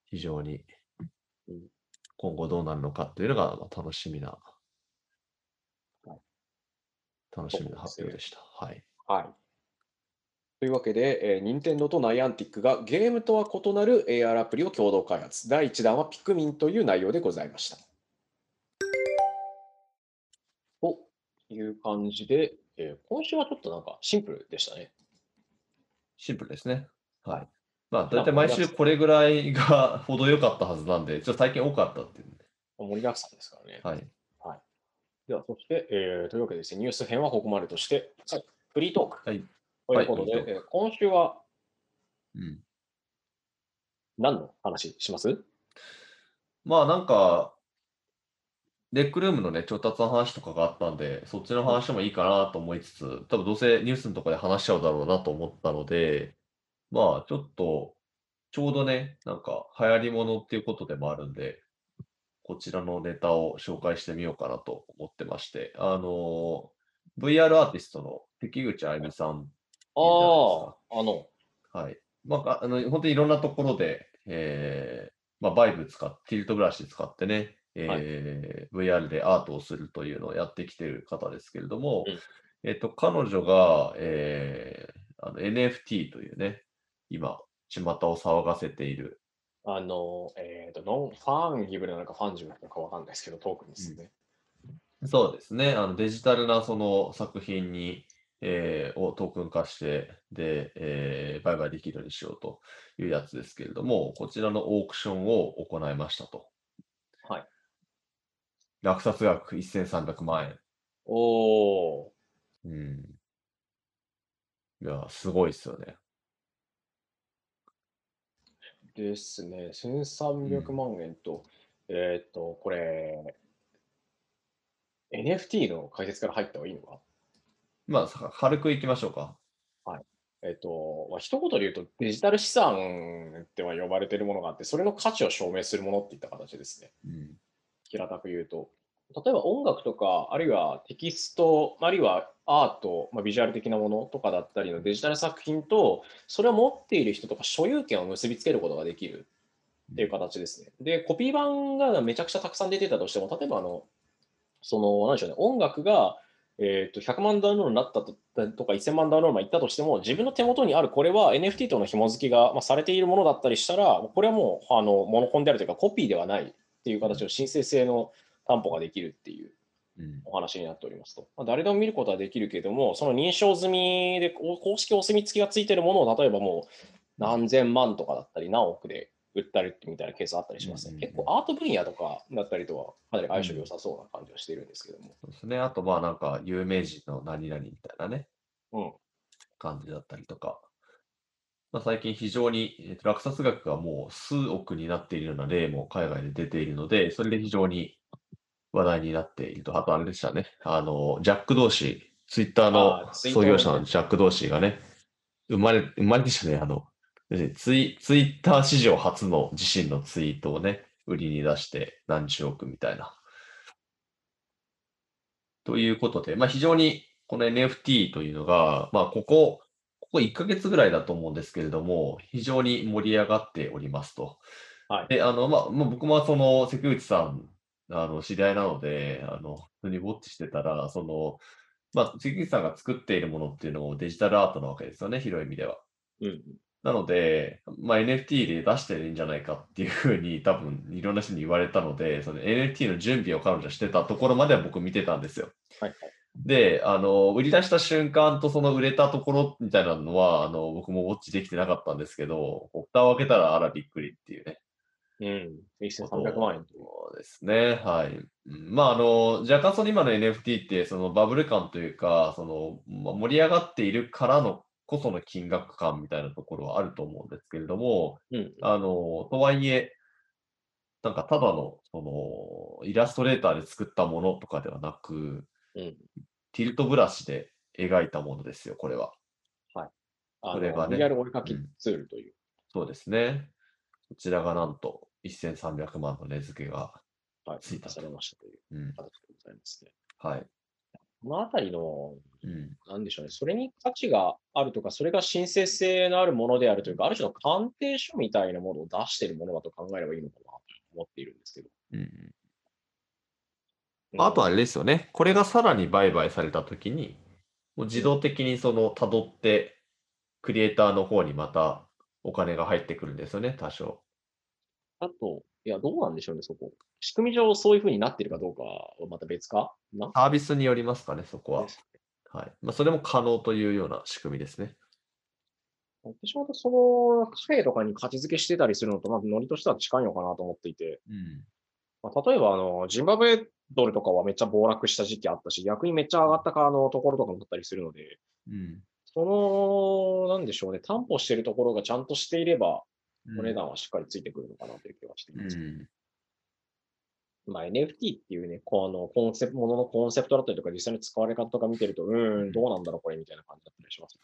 [SPEAKER 2] 非常に
[SPEAKER 1] うん
[SPEAKER 2] 今後どうなるのかっていうのが、まあ、楽しみな
[SPEAKER 1] はい、
[SPEAKER 2] 楽しみな発表でした。はい。
[SPEAKER 1] はい。というわけで、えー、任天堂とナイアンティックがゲームとは異なる AR アプリを共同開発。第1弾はピクミンという内容でございました。という感じで、えー今週はちょっとなんかシンプルでしたね。
[SPEAKER 2] シンプルですね。はい。まあ、大体毎週これぐらいが 程よかったはずなんで、ちょっと最近多かったっていうね。
[SPEAKER 1] 盛りだくさんですからね。
[SPEAKER 2] はい。
[SPEAKER 1] では、そして、えーというわけでですね、ニュース編はここまでとして、はいフリートーク
[SPEAKER 2] はい。
[SPEAKER 1] ということで、
[SPEAKER 2] はい
[SPEAKER 1] 今週は
[SPEAKER 2] うん。
[SPEAKER 1] 何の話します？
[SPEAKER 2] まあなんか、レックルームのね、調達の話とかがあったんで、そっちの話もいいかなと思いつつ、多分どうせニュースのところで話しちゃうだろうなと思ったので、まあちょっと、ちょうどね、なんか流行り物っていうことでもあるんで、こちらのネタを紹介してみようかなと思ってまして、あの、VR アーティストの関口あゆみさん
[SPEAKER 1] ああ、あの、
[SPEAKER 2] はい。まあ、あの、本当にいろんなところで、えーまあ、バイブ使って、ティルトブラシ使ってね、えー VR でアートをするというのをやってきている方ですけれども、
[SPEAKER 1] うん。
[SPEAKER 2] えっと、彼女が、えーあの NFT というね、今、巷を騒がせている、
[SPEAKER 1] あの、えっ、と、 non-fungible なのか fungible なのかわかんないですけど、トークンですね。
[SPEAKER 2] そうですね、あのデジタルなその作品に、えーをトークン化して、で、えー売買できるようにしようというやつですけれども、こちらのオークションを行いましたと。
[SPEAKER 1] はい。
[SPEAKER 2] 落札額1300万円。
[SPEAKER 1] おー、
[SPEAKER 2] うん。いや、すごいっすよね。
[SPEAKER 1] ですね。1300万円と、えっ、と、これ、NFT の解説から入った方がいいのか？
[SPEAKER 2] まあ、さ軽くいきましょうか。
[SPEAKER 1] えっ、と、まあ、一言で言うとデジタル資産っては呼ばれているものがあって、それの価値を証明するものっていった形ですね。
[SPEAKER 2] うん。
[SPEAKER 1] 平たく言うと。例えば音楽とか、あるいはテキスト、あるいはアート、まあ、ビジュアル的なものとかだったりのデジタル作品と、それを持っている人とか所有権を結びつけることができるっていう形ですね。で、コピー版がめちゃくちゃたくさん出てたとしても、例えばあの、その、なんでしょうね、音楽が、えー、と100万ダウンロードになったととか1000万ダウンロードまでいったとしても、自分の手元にあるこれは NFT との紐付きが、まあ、されているものだったりしたら、これはもうあのモノコンであるというか、コピーではないっていう形の申請性の担保ができるっていう
[SPEAKER 2] うん。
[SPEAKER 1] お話になっておりますと。まあ、誰でも見ることはできるけれども、その認証済みで公式お墨付きがついているものを、例えばもう何千万とかだったり、何億で売ったりみたいなケースあったりしますね。
[SPEAKER 2] うん
[SPEAKER 1] 結構アート分野とかだったりとは、かなり相性良さそうな感じはしているんですけども。
[SPEAKER 2] そうですね。あと、まあ、なんか、有名人の何々みたいなね、
[SPEAKER 1] うん
[SPEAKER 2] 感じだったりとか。まあ、最近非常に落札額がもう数億になっているような例も海外で出ているので、それで非常に話題になっていると。あとあれでしたね。あの、ジャック・ドーシー、ツイッター
[SPEAKER 1] あ
[SPEAKER 2] の創業者のジャック・ドーシーがね、生まれ、生まれでしたね。あの、ツイツイッター史上初の自身のツイートをね、売りに出して何十億みたいな。ということで、まあ、非常にこの NFT というのが、まあ、ここ、ここ1ヶ月ぐらいだと思うんですけれども、非常に盛り上がっておりますと。
[SPEAKER 1] はい
[SPEAKER 2] で、あの、まあ、まあ僕もその関口さん、あの、知り合いなので、あの、普通にウォッチしてたら、その、まあ、関口さんが作っているものっていうのもデジタルアートなわけですよね、広い意味では。
[SPEAKER 1] うん
[SPEAKER 2] なので、まあ、NFT で出してるんじゃないかっていうふうに多分いろんな人に言われたので、その NFT の準備を彼女してたところまでは僕見てたんですよ。
[SPEAKER 1] はいはい。
[SPEAKER 2] で、あの、売り出した瞬間とその売れたところみたいなのは、あの、僕もウォッチできてなかったんですけど、蓋を開けたらあらびっくりっていうね。
[SPEAKER 1] うん。1300万円。
[SPEAKER 2] そうですね。はい。うんまあ、あの、若干その今の NFT って、そのバブル感というか、その、まあ盛り上がっているからのこその金額感みたいなところはあると思うんですけれども、
[SPEAKER 1] うん。
[SPEAKER 2] あの、とはいえ、なんかただの、その、イラストレーターで作ったものとかではなく、
[SPEAKER 1] うん。
[SPEAKER 2] ティルトブラシで描いたものですよ、これは。
[SPEAKER 1] あの、
[SPEAKER 2] これがね
[SPEAKER 1] VR お絵かツールという。
[SPEAKER 2] そうですね。こちらがなんと1300万の値付けが、
[SPEAKER 1] はい。
[SPEAKER 2] ついたと
[SPEAKER 1] されましたという
[SPEAKER 2] うん、
[SPEAKER 1] 形でございますね。
[SPEAKER 2] はい。
[SPEAKER 1] このあたりの、
[SPEAKER 2] うん、
[SPEAKER 1] なんでしょうね、それに価値があるとか、それが申請性のあるものであるというか、ある種の鑑定書みたいなものを出しているものだと考えればいいのかなと思っているんですけど。
[SPEAKER 2] うん。ああとはあれですよね。これがさらに売買されたときに、もう自動的にその辿って、クリエイターの方にまたお金が入ってくるんですよね、多少。
[SPEAKER 1] あと、いや、どうなんでしょうね、そこ。仕組み上そういうふうになっているかどうかはまた別か？な？
[SPEAKER 2] サービスによりますかね、そこははい。まあ、それも可能というような仕組みですね。
[SPEAKER 1] 私はその、カフェとかに価値付けしてたりするのと、まあ、ノリとしては近いのかなと思っていて、
[SPEAKER 2] うん。
[SPEAKER 1] まあ、例えば、あの、ジンバブエドルとかはめっちゃ暴落した時期あったし、逆にめっちゃ上がったかあのところとかもあったりするので、
[SPEAKER 2] うん。
[SPEAKER 1] その、なんでしょうね、担保しているところがちゃんとしていれば、お値
[SPEAKER 2] うん。
[SPEAKER 1] 段はしっかりついてくるのかなという気がしています。
[SPEAKER 2] うん。
[SPEAKER 1] まあ、NFT っていうね、こうあのコンセプト、もののコンセプトだったりとか、実際に使われ方とか見てると、うーん、どうなんだろう、これみたいな感じだったりします。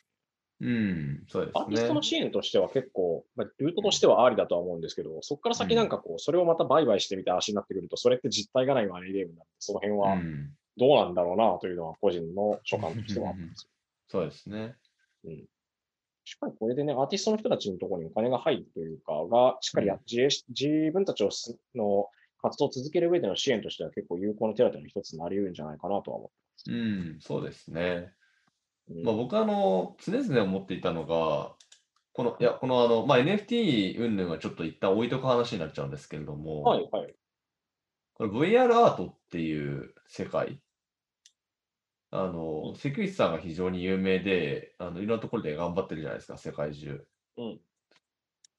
[SPEAKER 2] うん。そうです
[SPEAKER 1] アーティストの
[SPEAKER 2] ね。
[SPEAKER 1] 支援としては結構、まあ、ルートとしてはありだとは思うんですけど、そこから先なんかこう、それをまた売買してみた足になってくると、それって実体がないマネーゲームになって、その辺は
[SPEAKER 2] うん。
[SPEAKER 1] どうなんだろうなというのは個人の所感としてはあったんですよ。
[SPEAKER 2] そうですね。
[SPEAKER 1] しっかりこれでね、アーティストの人たちのところにお金が入るというか、が、しっかりや、
[SPEAKER 2] うん
[SPEAKER 1] 自分たちをすの活動を続ける上での支援としては結構有効な手当の一つになり得るんじゃないかなとは思って
[SPEAKER 2] うん。そうですね。
[SPEAKER 1] ます。
[SPEAKER 2] まあ、僕はあの常々思っていたのが、この、いや、このあの、まあ、NFT 云々はちょっと一旦置いとく話になっちゃうんですけれども、
[SPEAKER 1] はいはい。
[SPEAKER 2] これ VR アートっていう世界、あの、関口さんが非常に有名で、あの、いろんなところで頑張ってるじゃないですか、世界中。
[SPEAKER 1] うん。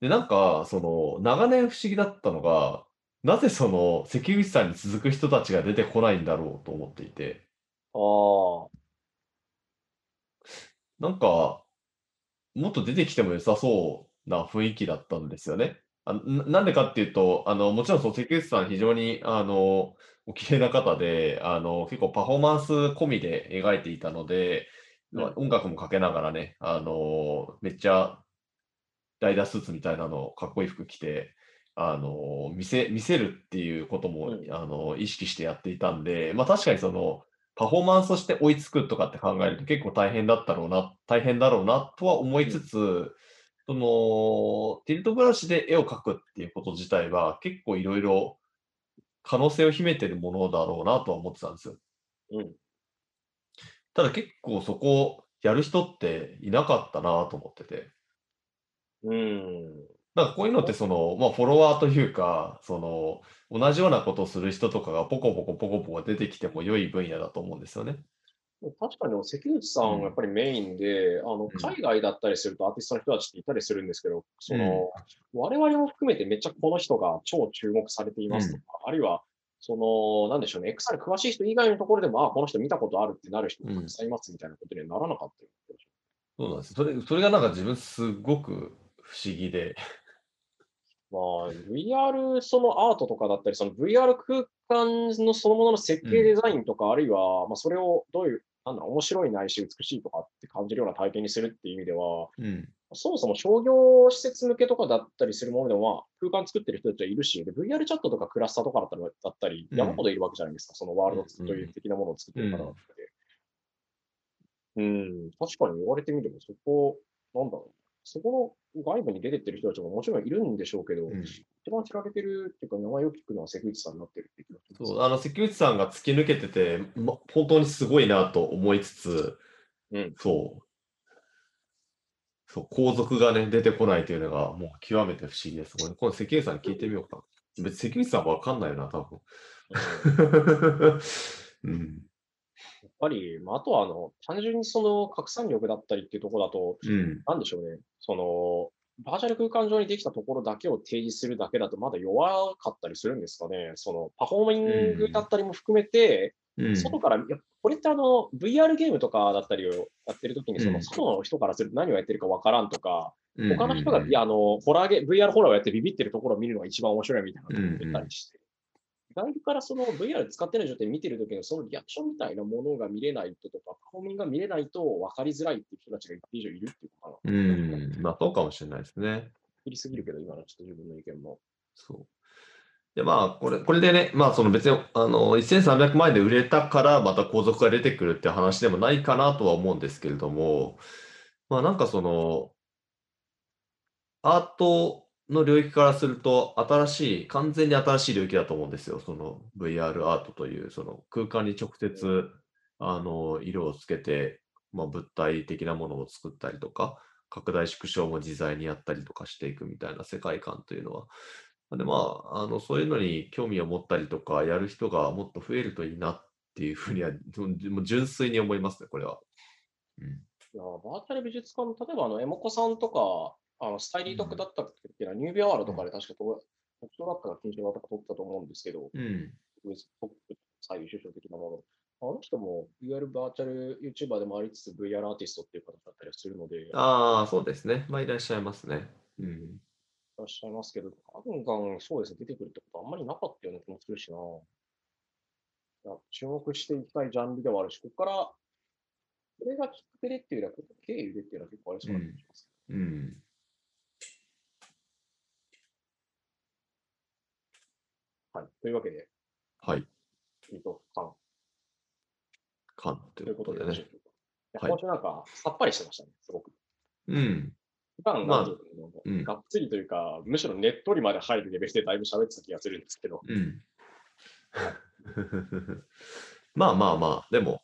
[SPEAKER 2] で、なんか、その、長年不思議だったのが、なぜその、関口さんに続く人たちが出てこないんだろうと思っていて、
[SPEAKER 1] ああ、
[SPEAKER 2] なんか、もっと出てきても良さそうな雰囲気だったんですよね。あななんでかっていうと、あの、もちろんその関口さん非常に、あの、お綺麗な方で、あの、結構パフォーマンス込みで描いていたので、まあ音楽もかけながらね、あの、めっちゃダイダスーツみたいなの、かっこいい服着て、あの、見せ、見せるっていうことも、
[SPEAKER 1] うん。
[SPEAKER 2] あの、意識してやっていたんで、まあ確かにその、パフォーマンスとして追いつくとかって考えると結構大変だったろうな、大変だろうなとは思いつつ、その、ティルトブラシで絵を描くっていうこと自体は結構いろいろ可能性を秘めてるものだろうなとは思ってたんですよ。
[SPEAKER 1] うん。
[SPEAKER 2] ただ結構そこをやる人っていなかったなと思ってて。
[SPEAKER 1] うん。
[SPEAKER 2] なんかこういうのってその、まあフォロワーというか、その、同じようなことをする人とかがポコポコポコポコ出てきても良い分野だと思うんですよね。
[SPEAKER 1] 確かに関口さんがやっぱりメインで、あの
[SPEAKER 2] うん。
[SPEAKER 1] 海外だったりするとアーティストの人たちっていたりするんですけど、その、我々も含めてめっちゃこの人が超注目されていますとか、あるいは、その、なんでしょうね、XR 詳しい人以外のところでも、あ、この人見たことあるってなる人もたくさんいますみたいなことにはならなかった
[SPEAKER 2] そうなんです。それ、それがなんか自分すごく不思議で。
[SPEAKER 1] まあ、VR そのアートとかだったり、その VR 空間のそのものの設計
[SPEAKER 2] うん
[SPEAKER 1] デザインとか、あるいは、まあ、それをどういう、なんだろう、面白いないし美しいとかって感じるような体験にするっていう意味では、
[SPEAKER 2] うん。
[SPEAKER 1] そもそも商業施設向けとかだったりするものでも、まあ、空間作ってる人たちはいるし、で VR チャットとかクラスターとかだったりだったり、
[SPEAKER 2] うん。
[SPEAKER 1] 山ほどいるわけじゃないですか、そのワール
[SPEAKER 2] うん
[SPEAKER 1] ドという的なものを作ってる方々で。うん、確かに言われてみれば、そこ、なんだろう、そこの外部に出てってる人たちももちろんいるんでしょうけど、
[SPEAKER 2] うん
[SPEAKER 1] 一番知られてるっていうか、名前を聞くのは関口さんになってるって。
[SPEAKER 2] そう、あの、関口さんが突き抜けてて、ま、本当にすごいなと思いつつ、
[SPEAKER 1] うん
[SPEAKER 2] そう。そう、皇族がね、出てこないというのが、もう極めて不思議です。これ、今度関口さんに聞いてみようか。別に関口さんはわかんないよな、多分。うん。
[SPEAKER 1] ぱり、まあ、あとはあの単純にその拡散力だったりっていうところだと、
[SPEAKER 2] うん。
[SPEAKER 1] なんでしょうね、そのバーチャル空間上にできたところだけを提示するだけだと、まだ弱かったりするんですかね。そのパフォーミングだったりも含めて、
[SPEAKER 2] うん。
[SPEAKER 1] 外から、これってあの VR ゲームとかだったりをやってるときに、そ
[SPEAKER 2] うん
[SPEAKER 1] の外の人からすると何をやってるかわからんとか、
[SPEAKER 2] うん
[SPEAKER 1] 他の人が、いや、あの、ホラーゲー、VR ホラーをやってビビってるところを見るのが一番面白いみたいなのを言ったりして、外部からその VR 使ってない状態で見てるときのそのリアクションみたいなものが見れないととか、パフォーミングが見れないと分かりづらいっていう人たちが一定以上いるっていうことかな。
[SPEAKER 2] うん。まあ、そうかもしれないですね。
[SPEAKER 1] 切りすぎるけど、今のちょっと自分の意見も。
[SPEAKER 2] そう。で、まあ、これ、これでね、まあ、その別に、あの、1300万円で売れたから、また後続が出てくるって話でもないかなとは思うんですけれども、まあ、なんかその、アートの領域からすると、新しい、完全に新しい領域だと思うんですよ。その VR アートという、その空間に直接、あの、色をつけて、まあ、物体的なものを作ったりとか、拡大縮小も自在にやったりとかしていくみたいな世界観というのは、でまあ、あのそういうのに興味を持ったりとか、やる人がもっと増えるといいなっていうふうには、もう純粋に思いますね、これは。うん、
[SPEAKER 1] いやバーチャル美術館、例えばあの、エモコさんとか、あのスタイリードックだったっていうのは、ニュービアワールドとかで確かと特徴だったか、金賞だったか取ったと思うんですけど、
[SPEAKER 2] うん、
[SPEAKER 1] トップ最優秀賞的なもの。あの人も、いわゆるバーチャル YouTuber でもありつつ VR アーティストっていう形だったりするので、いら
[SPEAKER 2] ああ、そうですね。まあ、いらっしゃいますね。うん、
[SPEAKER 1] っしゃいますけど、ガンガンそうですね、出てくるってことはあんまりなかったような気もするしな。注目していきたいジャンルではあるし、ここから、これがきっかけでっていうよりは、経由でっていうのは結構ありそうな気がします。
[SPEAKER 2] うん。
[SPEAKER 1] はい。というわけで、
[SPEAKER 2] はい。
[SPEAKER 1] えっと、カン
[SPEAKER 2] かんと
[SPEAKER 1] という
[SPEAKER 2] こ
[SPEAKER 1] ととでよろしい。で今週なんか、さっぱりしてましたね、すごく。
[SPEAKER 2] うん。
[SPEAKER 1] 普段
[SPEAKER 2] まあ
[SPEAKER 1] なんていうの
[SPEAKER 2] うん
[SPEAKER 1] がっつりというか、むしろねっとりまで入るレベルでだいぶ喋ってた気がするんですけど、
[SPEAKER 2] うん。まあまあまあ、でも、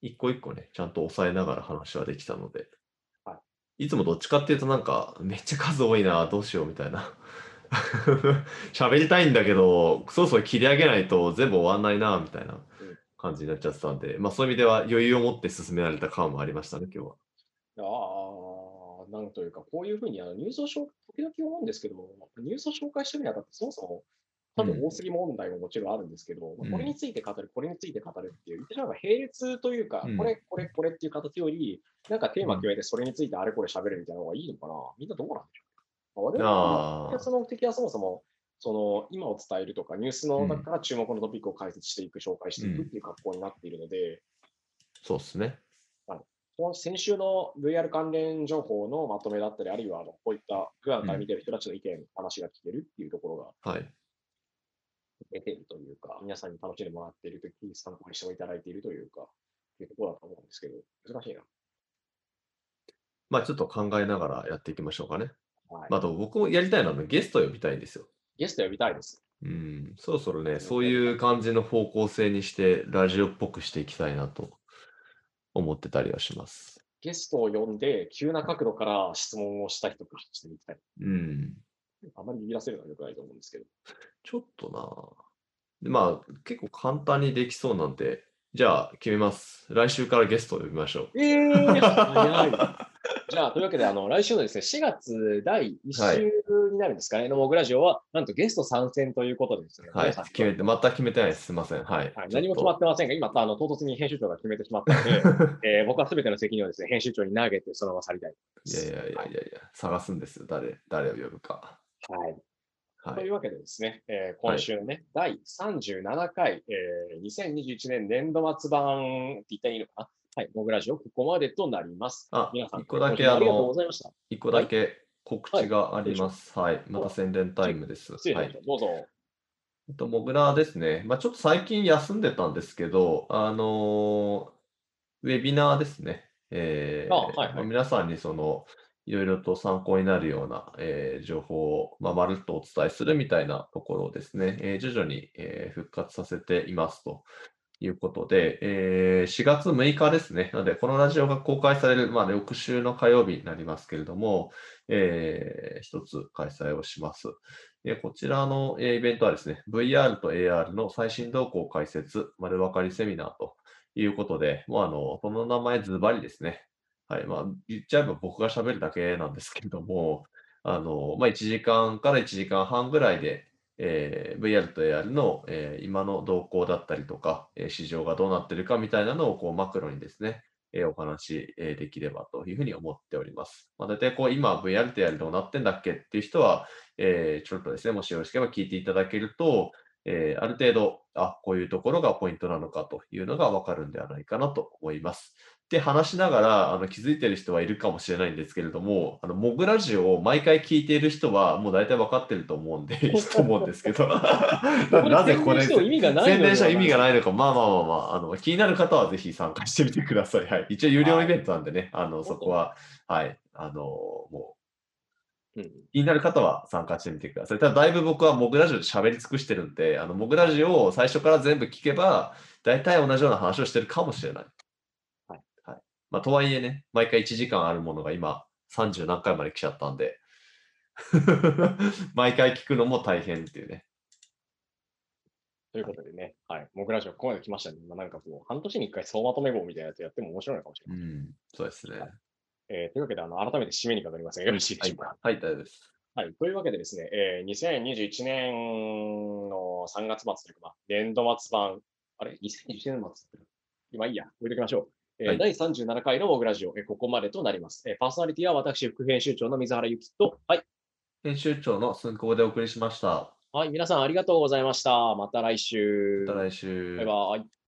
[SPEAKER 2] 一個一個ね、ちゃんと抑えながら話はできたので、、
[SPEAKER 1] はい
[SPEAKER 2] つもどっちかっていうとなんか、めっちゃ数多いな、どうしようみたいな。喋りたいんだけど、そろそろ切り上げないと全部終わんないな、みたいな
[SPEAKER 1] うん
[SPEAKER 2] 感じになっちゃってたんで、まあそういう意味では余裕を持って進められた感もありましたね、今日は。
[SPEAKER 1] ああ、なんというか、こういうふうにあのニュースを紹時々思うんですけど、ニュースを紹介してるにあたって、そもそも多分多すぎ問題ももちろんあるんですけど、まあこれについて語る、これについて語るっていう、言ってしまえば並列というか、
[SPEAKER 2] うん。
[SPEAKER 1] これ、これ、これっていう形より、なんかテーマ決めてそれについてあれこれ喋るみたいなのがいいのかな。みんなどうなんでしょう、まあ、我々
[SPEAKER 2] あー
[SPEAKER 1] のその目的はそもそも、その今を伝えるとか、ニュースの中から注目のトピックを解説していく、紹介していくっていう格好になっているので、
[SPEAKER 2] そうですね。
[SPEAKER 1] この先週の VR 関連情報のまとめだったり、あるいはあのこういった普段から見てる人たちの意見、話が聞けるっていうところが
[SPEAKER 2] はい。
[SPEAKER 1] 出ているというか、皆さんに楽しんでもらっているとき、参考にしていただいているというか、っていうところだと思うんですけど、難しいな。
[SPEAKER 2] まあちょっと考えながらやっていきましょうかね。
[SPEAKER 1] はい
[SPEAKER 2] まあ、あと僕もやりたいのはねゲスト呼びたいんですよ。
[SPEAKER 1] ゲスト呼びたいです。
[SPEAKER 2] うん、そろそろね、そういう感じの方向性にして、ラジオっぽくしていきたいなと思ってたりはします。
[SPEAKER 1] ゲストを呼んで、急な角度から質問をしたりとかしていきたい。
[SPEAKER 2] うん、
[SPEAKER 1] あまりビビらせるのは良くないと思うんですけど。
[SPEAKER 2] ちょっとなでまあ、結構簡単にできそうなんで、じゃあ決めます。来週からゲストを呼びましょう。
[SPEAKER 1] えー、早い。じゃあ、というわけで、あの、来週のですね、4月第1週になるんですかね、のモグラジオは、なんとゲスト参戦ということでですね、
[SPEAKER 2] はい、決めて、また決めてないです。すみません。はい。
[SPEAKER 1] はい、何も決まってませんが、今、あの唐突に編集長が決めてしまったので、えー僕はすべての責任をですね、編集長に投げて、そのまま去りたい。
[SPEAKER 2] いやいやいやいやいや、探すんですよ。誰、誰を呼ぶか。
[SPEAKER 1] はい。
[SPEAKER 2] はい。
[SPEAKER 1] というわけでですね、えー今週のね、第37回、えー2021年年度末版って言ったらいいのかな？はい、モグラジオ、ここまでとなります。
[SPEAKER 2] あ
[SPEAKER 1] 皆さん、
[SPEAKER 2] 一個だけ
[SPEAKER 1] ありがとうございました。
[SPEAKER 2] 一個だけ告知があります。はい。また宣伝タイムです。はい。
[SPEAKER 1] どうぞ。
[SPEAKER 2] えっと、モグラですね。まあ、ちょっと最近休んでたんですけど、あのーウェビナーですね。えー
[SPEAKER 1] あはいはい
[SPEAKER 2] まあ皆さんにその、いろいろと参考になるような、えー情報を、まあ、まるっとお伝えするみたいなところをですね、えー徐々に、えー復活させていますということで、えー4月6日ですね。なので、このラジオが公開される、まあ、翌週の火曜日になりますけれども、えー一つ開催をします。でこちらのえイベントはですね、VR と AR の最新動向解説、丸分かりセミナーということで、もうあの、この名前ズバリですね。はい。まあ、言っちゃえば僕が喋るだけなんですけれども、あの、まあ、1時間から1時間半ぐらいで、えー VR と AR の、えー今の動向だったりとか、えー市場がどうなってるかみたいなのをこうマクロにですね、えーお話し、えーできればというふうに思っております。まあ、大体こう今 VR と AR どうなってんだっけっていう人は、えーちょっとですね、もしよろしければ聞いていただけると、えーある程度、あ、こういうところがポイントなのかというのがわかるんではないかなと思います。で、話しながらあの気づいてる人はいるかもしれないんですけれども、あのモグラジオを毎回聞いている人はもう大体分かってると思うんで、いいと思うんですけど、ななぜこれ、
[SPEAKER 1] 宣伝しても意味がない
[SPEAKER 2] 宣伝者意味が
[SPEAKER 1] い。
[SPEAKER 2] ないのか、まあまあまあまあ、あの気になる方はぜひ参加してみてください。はい、一応有料イベントなんでね、あのそこは、はい、あのもう
[SPEAKER 1] うん
[SPEAKER 2] 気になる方は参加してみてください。ただ、だいぶ僕はモグラジオで喋り尽くしてるんで、あのモグラジオを最初から全部聞けば、大体同じような話をしてるかもしれな
[SPEAKER 1] い。
[SPEAKER 2] はい。まあ、とはいえね、毎回1時間あるものが今、30何回まで来ちゃったんで、毎回聞くのも大変っていうね。
[SPEAKER 1] ということでね、はい。モグラジオ、ここまで来ましたね。まあ、なんかこう、半年に一回総まとめ号みたいなやつやっても面白いのかもしれない。
[SPEAKER 2] うん、そうですね。
[SPEAKER 1] えーというわけで、あの、改めて締めにかかりますが、よろしいで
[SPEAKER 2] はい
[SPEAKER 1] しょうか？、
[SPEAKER 2] はい、大丈夫です。
[SPEAKER 1] はい。というわけでですね、えー2021年の3月末というか、まあ、年度末版、あれ ?2021 年末今いいや、置いときましょう。えー
[SPEAKER 2] はい
[SPEAKER 1] 第37回のモグラジオ、えーここまでとなります。えーパーソナリティは私、副編集長の水原由紀と、はい。
[SPEAKER 2] 編集長の寸久保でお送りしました。
[SPEAKER 1] はい、皆さんありがとうございました。また来週。
[SPEAKER 2] また来週。
[SPEAKER 1] バイバイ。